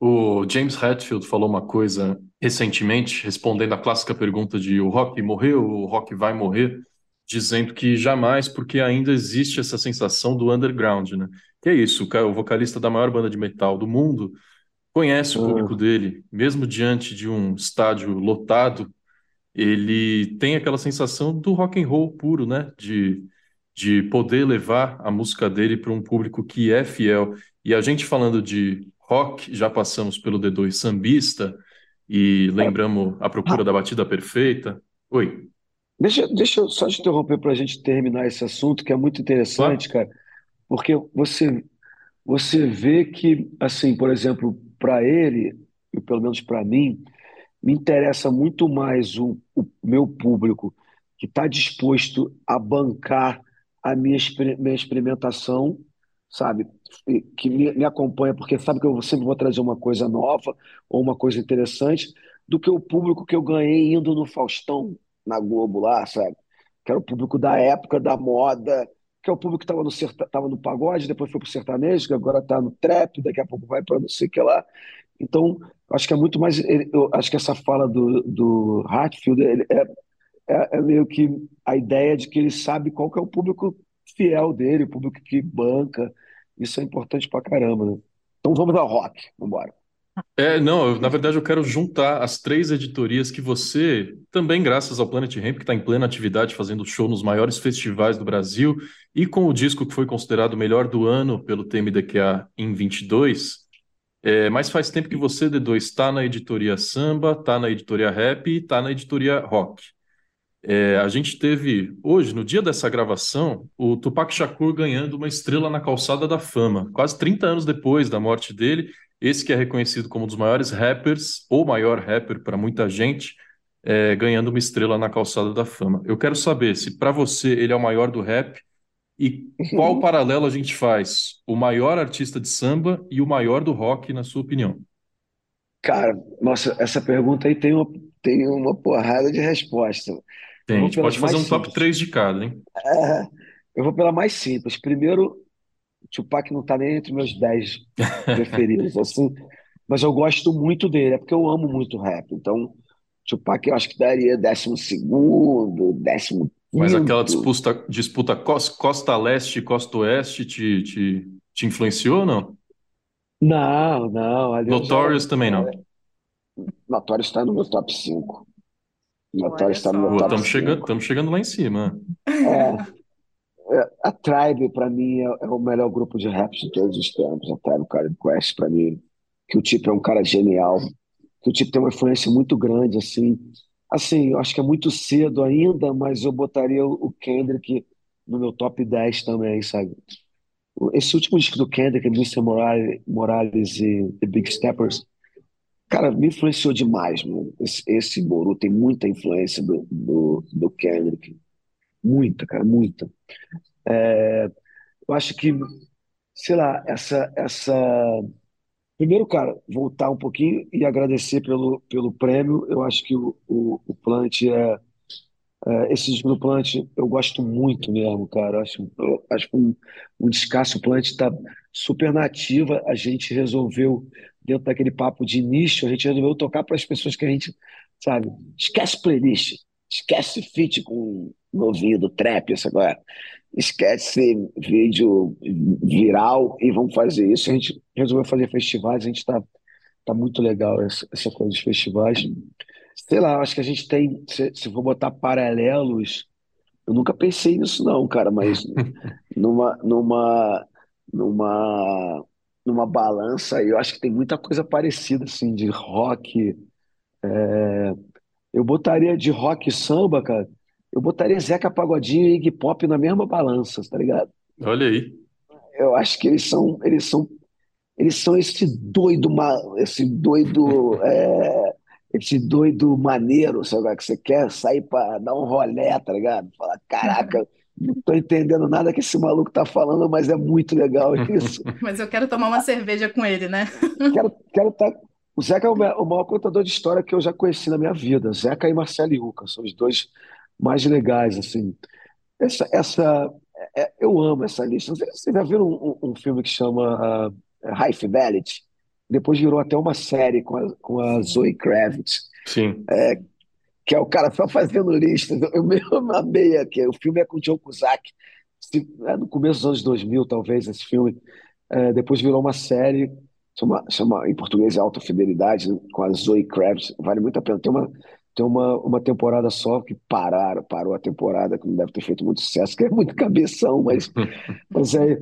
O James Hetfield falou uma coisa recentemente, respondendo à clássica pergunta de o rock morreu, o rock vai morrer, dizendo que jamais, porque ainda existe essa sensação do underground, né? Que é isso, o vocalista da maior banda de metal do mundo conhece o público dele, mesmo diante de um estádio lotado, ele tem aquela sensação do rock and roll puro, né? De, de poder levar a música dele para um público que é fiel. E a gente falando de rock, já passamos pelo D2 sambista e lembramos a procura da batida perfeita. Oi. Deixa, deixa eu só te interromper para a gente terminar esse assunto, que é muito interessante, cara, porque você, você vê que, assim, por exemplo, para ele, e pelo menos para mim, me interessa muito mais o, o meu público que está disposto a bancar a minha, minha experimentação, sabe? Que me, me acompanha, porque sabe que eu sempre vou trazer uma coisa nova ou uma coisa interessante, do que o público que eu ganhei indo no Faustão, na Globo lá, sabe? Que era o público da época, da moda, que é o público que estava no, tava no pagode, depois foi para o sertanejo, que agora está no trap, daqui a pouco vai para não sei o que lá. Então, acho que é muito mais. Eu acho que essa fala do, do Hatfield é, é, é, meio que a ideia de que ele sabe qual que é o público fiel dele, o público que banca. Isso é importante pra caramba, né? Então vamos ao rock, vamos embora. É, não, na verdade eu quero juntar as três editorias que você, também graças ao Planet Ramp, que está em plena atividade fazendo show nos maiores festivais do Brasil, e com o disco que foi considerado o melhor do ano pelo TMDQA em 22, é, mas faz tempo que você, D2, está na editoria samba, está na editoria rap e está na editoria rock. É, a gente teve hoje, no dia dessa gravação, o Tupac Shakur ganhando uma estrela na calçada da fama, quase 30 anos depois da morte dele. Esse que é reconhecido como um dos maiores rappers, ou maior rapper para muita gente, é, ganhando uma estrela na calçada da fama. Eu quero saber se para você ele é o maior do rap e qual paralelo a gente faz? O maior artista de samba e o maior do rock, na sua opinião? Cara, nossa, essa pergunta aí tem uma, tem uma porrada de resposta. Tem, a gente pode fazer um top 3 de cada, hein? É, eu vou pela mais simples. Primeiro, Tupac não tá nem entre meus 10 preferidos, assim, mas eu gosto muito dele, é porque eu amo muito rap. Então, Tupac eu acho que daria décimo segundo, décimo mas aquela disputa, disputa costa leste e costa oeste te, te, te influenciou ou não? Não, não. Notorious já... também não. Notorious está no meu top 5. Notorious está no top Estamos chegando, chegando lá em cima. É, é a Tribe, para mim, é, é, o melhor grupo de rap de todos os tempos. A Tribe Called Quest, para mim, que o tipo é um cara genial, que o tipo tem uma influência muito grande, assim, Assim, eu acho que é muito cedo ainda, mas eu botaria o Kendrick no meu top 10 também, sabe? Esse último disco do Kendrick, Mr. Morales, Morales e The Big Steppers, cara, me influenciou demais, mano. Esse, esse Boru tem muita influência do, do, do Kendrick. Muita, cara, muita. É, eu acho que, sei lá, essa, essa Primeiro, cara, voltar um pouquinho e agradecer pelo, pelo prêmio. Eu acho que o, o, o Plant é, é, Esse disco do Plant eu gosto muito mesmo, cara. Eu acho, eu acho um, um descasso. O Plant está super nativa. A gente resolveu, dentro daquele papo de início, a gente resolveu tocar para as pessoas que a gente, sabe, esquece playlist, esquece feat com novinho do trap, essa agora esquece vídeo viral e vamos fazer isso. A gente resolveu fazer festivais, a gente está tá muito legal essa, essa coisa dos festivais. Sei lá, acho que a gente tem, se, se for botar paralelos, eu nunca pensei nisso não, cara, mas numa, numa, numa, numa balança, eu acho que tem muita coisa parecida, assim, de rock. É... Eu botaria de rock e samba, cara, eu botaria Zeca Pagodinho e Iggy Pop na mesma balança, tá ligado? Olha aí. Eu acho que eles são, eles são, eles são esse doido, esse doido, é, esse doido maneiro, sabe? Que você quer sair para dar um rolé, tá ligado? Falar, caraca, não tô entendendo nada que esse maluco tá falando, mas é muito legal isso. Mas eu quero tomar uma cerveja com ele, né? Quero, quero tá... O Zeca é o ma- o maior contador de história que eu já conheci na minha vida. Zeca e Marcelo Iuca são os dois mais legais, assim. Essa, essa, é- é- eu amo essa lista. Não sei se Você já viu um, um- um filme que chama uh, High Fidelity? Depois virou até uma série com a, com a Zoe Kravitz, Sim. Que é o cara só fazendo listas. Eu mesmo amei aqui. O filme é com o John Cusack. É no começo dos anos 2000, talvez, esse filme. É, depois virou uma série, chama, chama, em português é Alta Fidelidade, né, com a Zoe Kravitz. Vale muito a pena. Tem uma, tem uma, uma temporada só que pararam, parou a temporada, que não deve ter feito muito sucesso, que é muito cabeção, mas, mas é,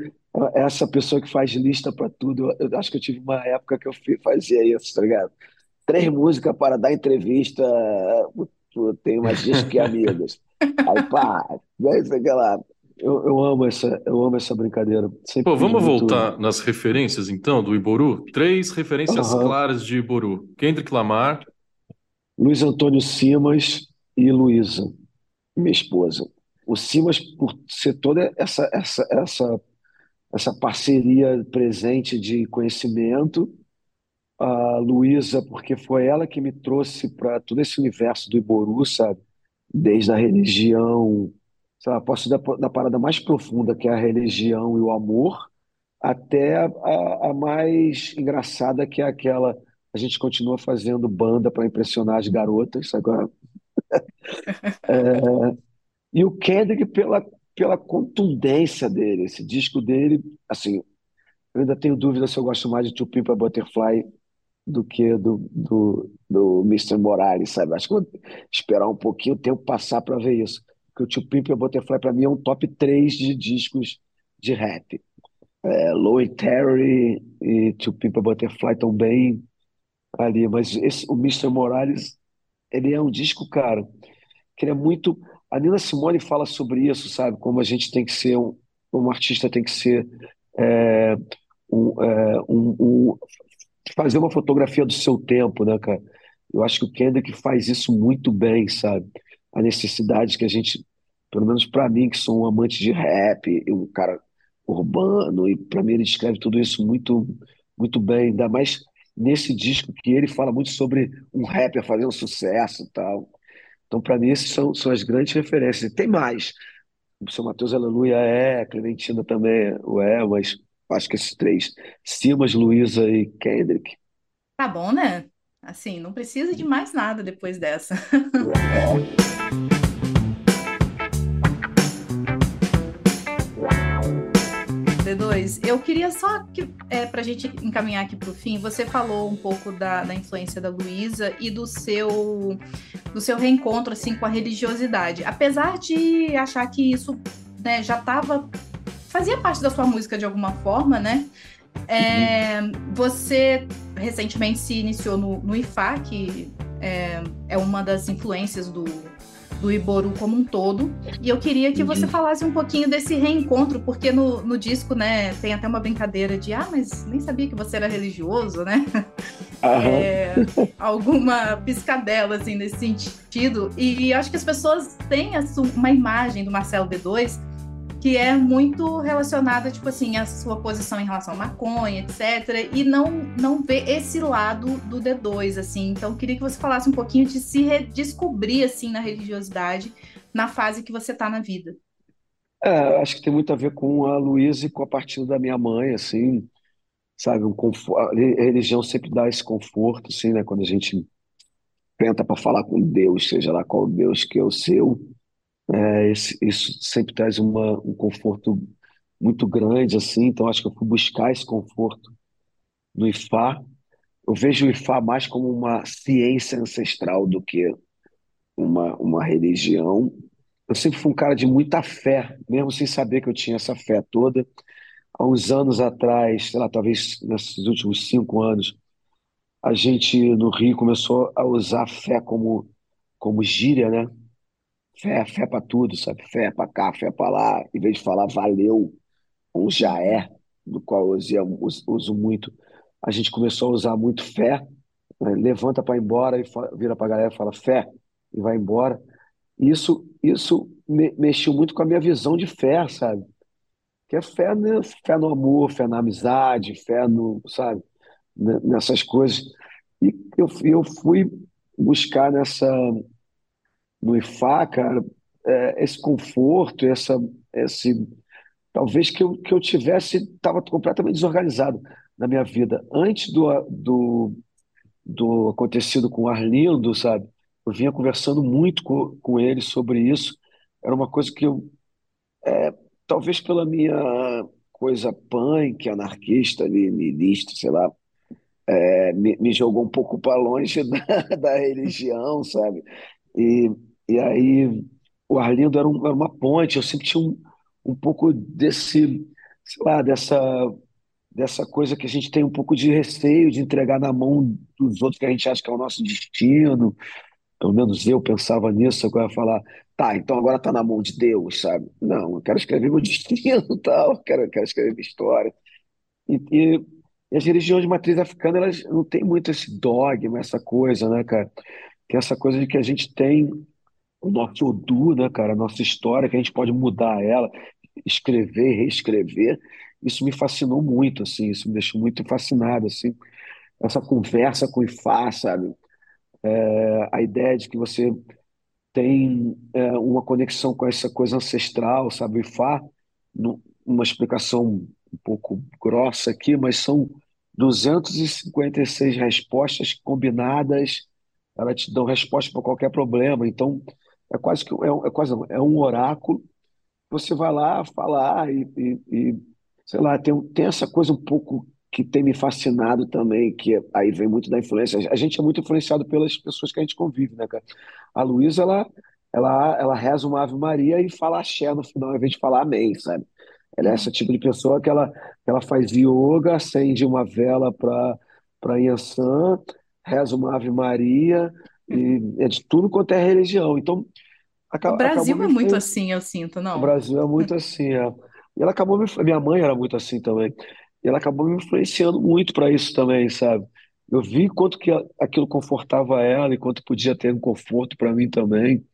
é essa pessoa que faz lista para tudo. Eu, eu acho que eu tive uma época que eu fazia isso, tá ligado? Três músicas para dar entrevista, eu tenho mais discos que amigos. Aí, pá, daí, sei lá. Eu, eu amo essa, eu amo essa brincadeira. Sempre Pô, vamos voltar nas referências então do Iboru? Três referências Aham. claras de Iboru. Kendrick Lamar, Luiz Antônio Simas e Luísa, minha esposa. O Simas, por ser toda essa, essa, essa, essa parceria presente de conhecimento, a Luísa, porque foi ela que me trouxe para todo esse universo do Iboru, sabe? Desde a religião, sabe? Posso ir da, da parada mais profunda, que é a religião e o amor, até a, a, a mais engraçada, que é aquela. A gente continua fazendo banda para impressionar as garotas, agora. E o Kendrick pela, pela contundência dele, esse disco dele, assim, eu ainda tenho dúvida se eu gosto mais de To Pimp a Butterfly do que do, do, do Mr. Morales, sabe? Acho que vou esperar um pouquinho o tempo passar para ver isso. Porque o To Pimp a Butterfly para mim é um top 3 de discos de rap. É, Terry e To Pimp a Butterfly estão bem ali, mas esse, o Mr. Morales, ele é um disco, cara, que ele é muito. A Nina Simone fala sobre isso, sabe? Como a gente tem que ser um, um artista tem que ser é, um, é, um, um- fazer uma fotografia do seu tempo, né, cara? Eu acho que o Kendrick faz isso muito bem, sabe? A necessidade que a gente, pelo menos pra mim, que sou um amante de rap, e um cara urbano, e pra mim ele descreve tudo isso muito, muito bem, ainda mais nesse disco que ele fala muito sobre um rapper fazendo sucesso e tal. Então, pra mim, esses são, são as grandes referências. E tem mais. O seu Matheus Aleluia é, a Clementina também é, mas acho que esses três, Simas, Luísa e Kendrick. Tá bom, né? Assim, não precisa de mais nada depois dessa. D2, eu queria só que, é, para a gente encaminhar aqui para o fim, você falou um pouco da, da influência da Luísa e do seu, do seu reencontro assim, com a religiosidade. Apesar de achar que isso né, já estava. Fazia parte da sua música de alguma forma, né? É, você recentemente se iniciou no, no IFA, que é, é uma das influências do, do Iboru como um todo. E eu queria que você falasse um pouquinho desse reencontro, porque no, no disco, né, tem até uma brincadeira de ah, mas nem sabia que você era religioso, né? É, alguma piscadela assim nesse sentido. E acho que as pessoas têm assim, uma imagem do Marcelo D2 que é muito relacionada, tipo assim, à sua posição em relação à maconha, etc. E não, não vê esse lado do D2, assim. Então, queria que você falasse um pouquinho de se redescobrir, assim, na religiosidade, na fase que você tá na vida. É, acho que tem muito a ver com a Luísa e com a partida da minha mãe, assim, sabe? Um conforto, a religião sempre dá esse conforto, assim, né? Quando a gente tenta para falar com Deus, seja lá qual Deus que é o seu, é, esse- isso sempre traz uma, um conforto muito grande, assim. Então, acho que eu fui buscar esse conforto no IFA. Eu vejo o IFA mais como uma ciência ancestral do que uma, uma religião. Eu sempre fui um cara de muita fé, mesmo sem saber que eu tinha essa fé toda. Há uns anos atrás, sei lá, talvez nesses últimos cinco anos, a gente no Rio começou a usar fé como, como gíria, né? Fé, fé para tudo, sabe? Fé para cá, fé para lá. Em vez de falar valeu ou já é, do qual eu uso, uso- muito, a gente começou a usar muito fé. né? Levanta para ir embora e fa- vira para a galera e fala fé e vai embora. Isso, isso me- mexeu muito com a minha visão de fé, sabe? Que é fé, né? Fé no amor, fé na amizade, fé no, sabe? Nessas coisas. E eu, eu fui buscar nessa, no IFA, cara, é, esse conforto, essa, esse, talvez que eu, que eu tivesse, estava completamente desorganizado na minha vida. Antes do, do, do acontecido com o Arlindo, sabe? Eu vinha conversando muito com, com ele sobre isso. Era uma coisa que eu, talvez pela minha coisa punk, anarquista, ni- niilista, sei lá, é, me, me jogou um pouco para longe da, da religião, sabe? E, e aí o Arlindo era, um- era uma ponte, eu sempre tinha um, um pouco desse, sei lá, dessa, dessa coisa que a gente tem um pouco de receio de entregar na mão dos outros que a gente acha que é o nosso destino. Pelo menos eu pensava nisso, eu ia falar, tá, então agora tá na mão de Deus, sabe? Não, eu quero escrever meu destino, tal, quero, quero escrever minha história. E, e- e as religiões de matriz africana, elas não têm muito esse dogma, essa coisa, né, cara? Que é essa coisa de que a gente tem o nosso Odu, né, cara? A nossa história, que a gente pode mudar ela, escrever, reescrever. Isso me fascinou muito, assim, isso me deixou muito fascinado, assim. Essa conversa com o Ifá, sabe? É, a ideia de que você tem é, uma conexão com essa coisa ancestral, sabe? O Ifá, nu- uma explicação um pouco grossa aqui, mas são 256 respostas combinadas, elas te dão resposta para qualquer problema. Então, é quase que é, é quase é um oráculo. Você vai lá falar e, e, e, sei lá, tem, tem essa coisa um pouco que tem me fascinado também, que é- aí vem muito da influência. A gente é muito influenciado pelas pessoas que a gente convive, né, cara? A Luísa, ela, ela, ela reza uma Ave Maria e fala axé no final, ao invés de falar amém, sabe? Ela é esse tipo de pessoa que ela, ela faz yoga, acende uma vela para Yansan, reza uma Ave Maria, e é de tudo quanto é religião. Então, O aca- acabou Brasil me é muito assim, eu sinto, O não? Brasil é muito assim, é. E ela acabou me, minha mãe era muito assim também. E ela acabou me influenciando muito para isso também, sabe? Eu vi quanto que a- aquilo confortava ela e quanto podia ter um conforto para mim também.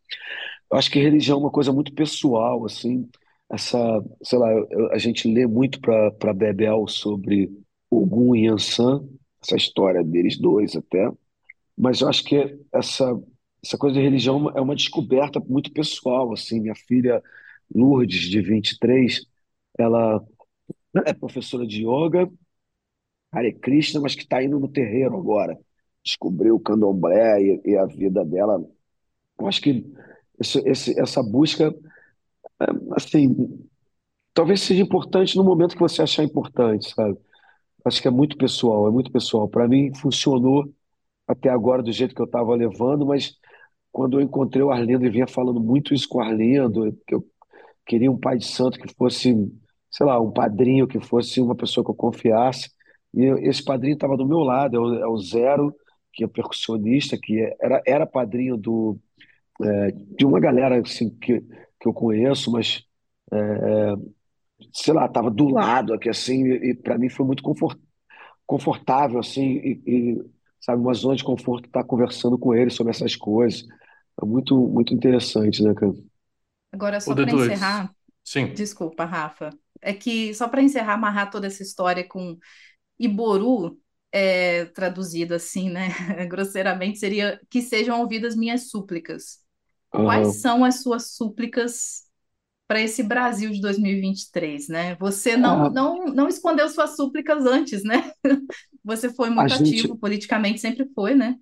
Eu acho que religião é uma coisa muito pessoal, assim. Essa, sei lá, eu- eu- a gente lê muito para para Bebel sobre Ogum e Yansan, essa história deles dois até. Mas eu acho que essa, essa coisa de religião é uma descoberta muito pessoal, assim. Minha filha Lourdes, de 23, ela é professora de yoga, Hare Krishna, mas que está indo no terreiro agora. Descobriu o candomblé e, e a vida dela. Eu acho que esse, esse- essa busca, assim, talvez seja importante no momento que você achar importante, sabe? Acho que é muito pessoal, é muito pessoal. Para mim, funcionou até agora do jeito que eu estava levando, mas quando eu encontrei o Arlindo e vinha falando muito isso com o Arlindo, que eu queria um pai de santo que fosse, sei lá, um padrinho que fosse uma pessoa que eu confiasse. E esse padrinho estava do meu lado, é o, é o Zero, que é percussionista, que é- era, era padrinho do, é, de uma galera assim, que, que eu conheço, mas, sei lá, estava do lado aqui assim, e, para mim foi muito confort, confortável, assim, e, e, sabe, uma zona de conforto estar conversando com ele sobre essas coisas. É muito, muito interessante, né, cara? Agora, só para D2. encerrar, Sim. desculpa, Rafa, é que só para encerrar, amarrar toda essa história com Iboru, é, traduzido assim, né, grosseiramente, seria que sejam ouvidas minhas súplicas. Quais Aham. são as suas súplicas para esse Brasil de 2023, né? Você não, Ah, não, não escondeu suas súplicas antes, né? Você foi muito gente, ativo politicamente, sempre foi, né?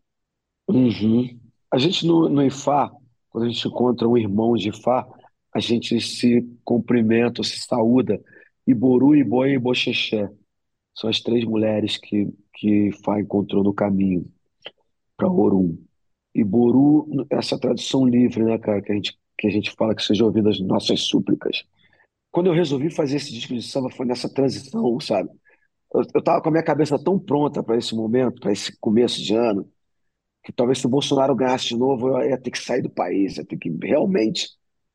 Uhum. A gente no, no IFA, quando a gente encontra um irmão de IFA, a gente se cumprimenta, se saúda. Iboru, Iboi e Iboxexé. São as três mulheres que, que IFA encontrou no caminho para Orum. Iboru, essa tradução livre, né, cara, que a gente, que a gente fala que sejam ouvidas nossas súplicas. Quando eu resolvi fazer esse disco de samba, foi nessa transição, sabe? Eu, eu tava com a minha cabeça tão pronta para esse momento, para esse começo de ano, que talvez se o Bolsonaro ganhasse de novo, eu ia ter que sair do país, ia ter que realmente,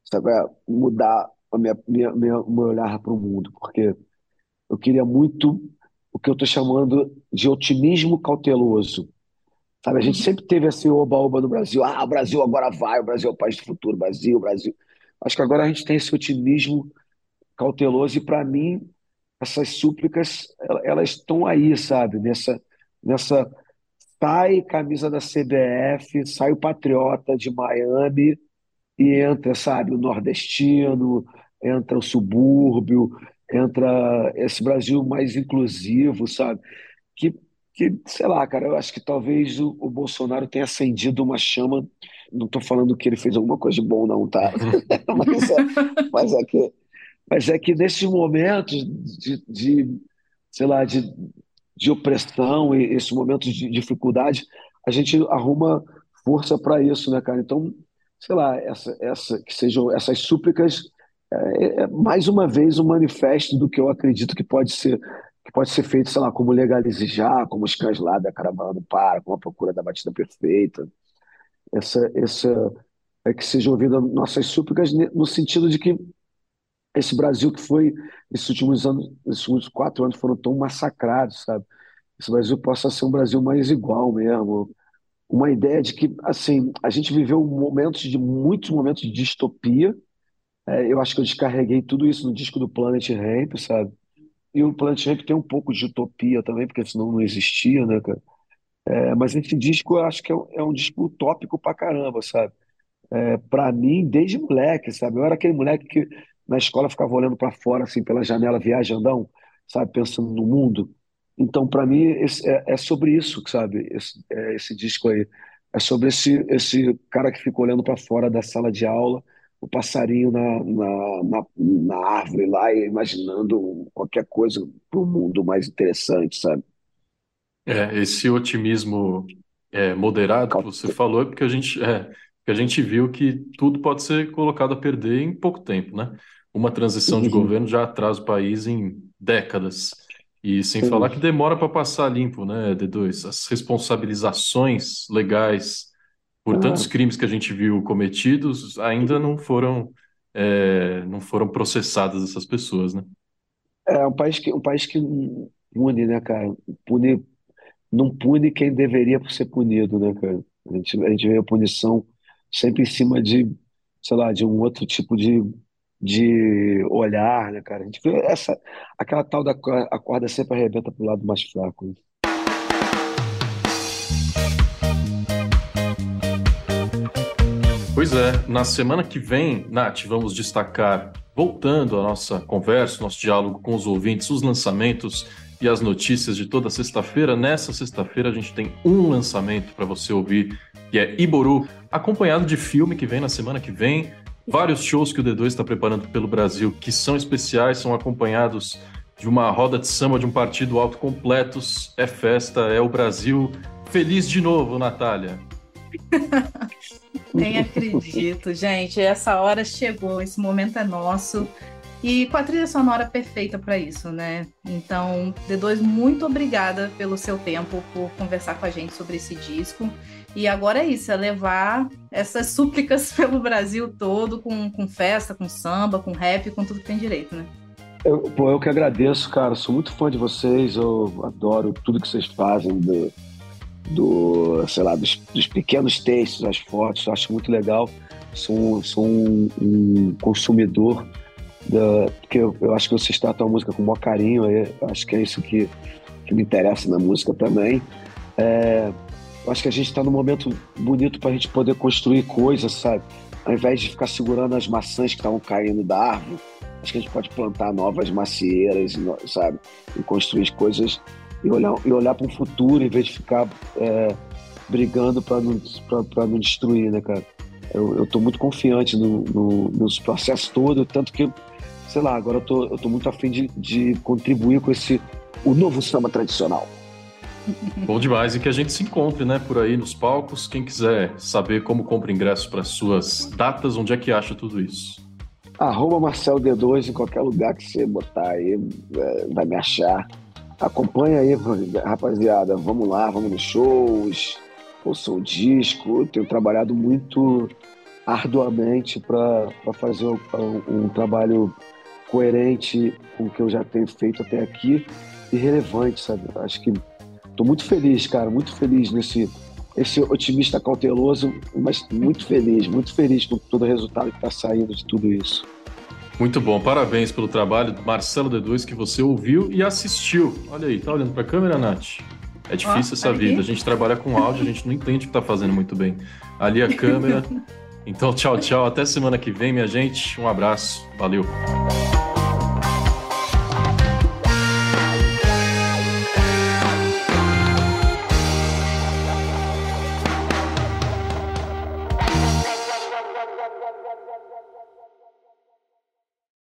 sabe, é, mudar o meu olhar para o mundo, porque eu queria muito o que eu estou chamando de otimismo cauteloso. Sabe, a gente sempre teve esse oba-oba no Brasil. Ah, o Brasil agora vai, o Brasil é o país do futuro, Brasil, Brasil. acho que agora a gente tem esse otimismo cauteloso e para mim essas súplicas elas estão aí, sabe? Nessa, nessa sai camisa da CBF, sai o patriota de Miami e entra, sabe, o nordestino, entra o subúrbio, entra esse Brasil mais inclusivo, sabe? Que, que sei lá, cara, eu acho que talvez o, o Bolsonaro tenha acendido uma chama. Não estou falando que ele fez alguma coisa de bom, não, tá? mas, é, mas é que mas é que nesses momentos de, de sei lá, de, de opressão e esses momentos de dificuldade, a gente arruma força para isso, né, cara? Então, sei lá, essa, essa, que sejam essas súplicas é, é, mais uma vez um manifesto do que eu acredito que pode ser que pode ser feito, sei lá, como legalize já, como os cães lá da caravana do para, com a procura da batida perfeita. Essa, essa é que sejam ouvidas nossas súplicas no sentido de que esse Brasil que foi, esses últimos anos, esses últimos quatro anos foram tão massacrados, sabe? Esse Brasil possa ser um Brasil mais igual mesmo. Uma ideia de que, assim, a gente viveu momentos de muitos momentos de distopia. É, eu acho que eu descarreguei tudo isso no disco do Planet Ramp, sabe? E o Planet Ramp tem um pouco de utopia também, porque senão não existia, né, cara? É, mas esse disco eu acho que é um, é um disco utópico pra caramba, sabe? É, para mim, desde moleque, sabe? Eu era aquele moleque que na escola ficava olhando para fora, assim, pela janela, viajandão, sabe, pensando no mundo. Então, para mim, esse, é, é, sobre isso, sabe, esse, é, esse disco aí. É sobre esse, esse cara que fica olhando para fora da sala de aula, o passarinho na, na, na, na árvore lá, e imaginando qualquer coisa para o mundo mais interessante, sabe? É, esse otimismo é, moderado que você falou é porque a gente, é, a gente viu que tudo pode ser colocado a perder em pouco tempo, né? uma transição de Uhum. governo já atrasa o país em décadas. E sem falar que demora para passar limpo, né, D2? As responsabilizações legais por tantos Ah, crimes que a gente viu cometidos ainda não foram, é, não foram processadas essas pessoas, né? é um país que, um país que pune, né, cara? Pune, não pune quem deveria ser punido, né, cara? A gente, a gente vê a punição sempre em cima de, sei lá, de um outro tipo de, de olhar, né, cara? A gente vê essa, aquela tal da corda sempre arrebenta pro lado mais fraco. né? Pois é, na semana que vem, Nath, vamos destacar, voltando à nossa conversa, nosso diálogo com os ouvintes, os lançamentos e as notícias de toda sexta-feira. Nessa sexta-feira a gente tem um lançamento para você ouvir, que é Iboru, acompanhado de filme que vem na semana que vem. Vários shows que o D2 está preparando pelo Brasil que são especiais, são acompanhados de uma roda de samba de um partido alto completos. É festa, é o Brasil. Feliz de novo, Natália. Nem acredito, gente. Essa hora chegou, esse momento é nosso. E com a trilha sonora perfeita para isso, né? Então, D2, muito obrigada pelo seu tempo, por conversar com a gente sobre esse disco. E agora é isso, é levar essas súplicas pelo Brasil todo, com, com festa, com samba, com rap, com tudo que tem direito, né? Eu, pô, eu que agradeço, cara. Sou muito fã de vocês. Eu adoro tudo que vocês fazem, do sei lá, dos, dos pequenos textos, as fotos. Eu acho muito legal. Sou, sou um, um consumidor da, porque eu, eu acho que vocês tratam a música com o maior carinho. acho que é isso que, que me interessa na música também. É, eu acho que a gente está num momento bonito para a gente poder construir coisas, sabe? Ao invés de ficar segurando as maçãs que estavam caindo da árvore, acho que a gente pode plantar novas macieiras, sabe? E construir coisas e olhar, e olhar para o futuro em vez de ficar é, brigando para não, pra- pra não destruir, né, cara? Eu, tô muito confiante no, no, nos processos todo, tanto que, sei lá, agora eu tô, eu tô muito afim de, de contribuir com esse, o novo samba tradicional. Bom demais e que a gente se encontre, né, por aí nos palcos. Quem quiser saber como compra ingressos para suas datas, onde é que acha tudo isso? Arroba Marcelo D2 em qualquer lugar que você botar aí, é, vai me achar. Acompanha aí, rapaziada. Vamos lá, vamos nos shows, ouçam o disco. Eu tenho trabalhado muito arduamente para fazer um, um trabalho coerente com o que eu já tenho feito até aqui e relevante, sabe? Acho que estou muito feliz, cara, muito feliz nesse esse otimista cauteloso, mas muito feliz, muito feliz com todo o resultado que está saindo de tudo isso. Muito bom, parabéns pelo trabalho do Marcelo D2 que você ouviu e assistiu. Olha aí, tá olhando para a câmera, Nath? É difícil oh, essa vida. Aqui. A gente trabalha com áudio, a gente não entende o que está fazendo muito bem. Ali a câmera. Então, tchau, tchau. Até semana que vem, minha gente. Um abraço. Valeu.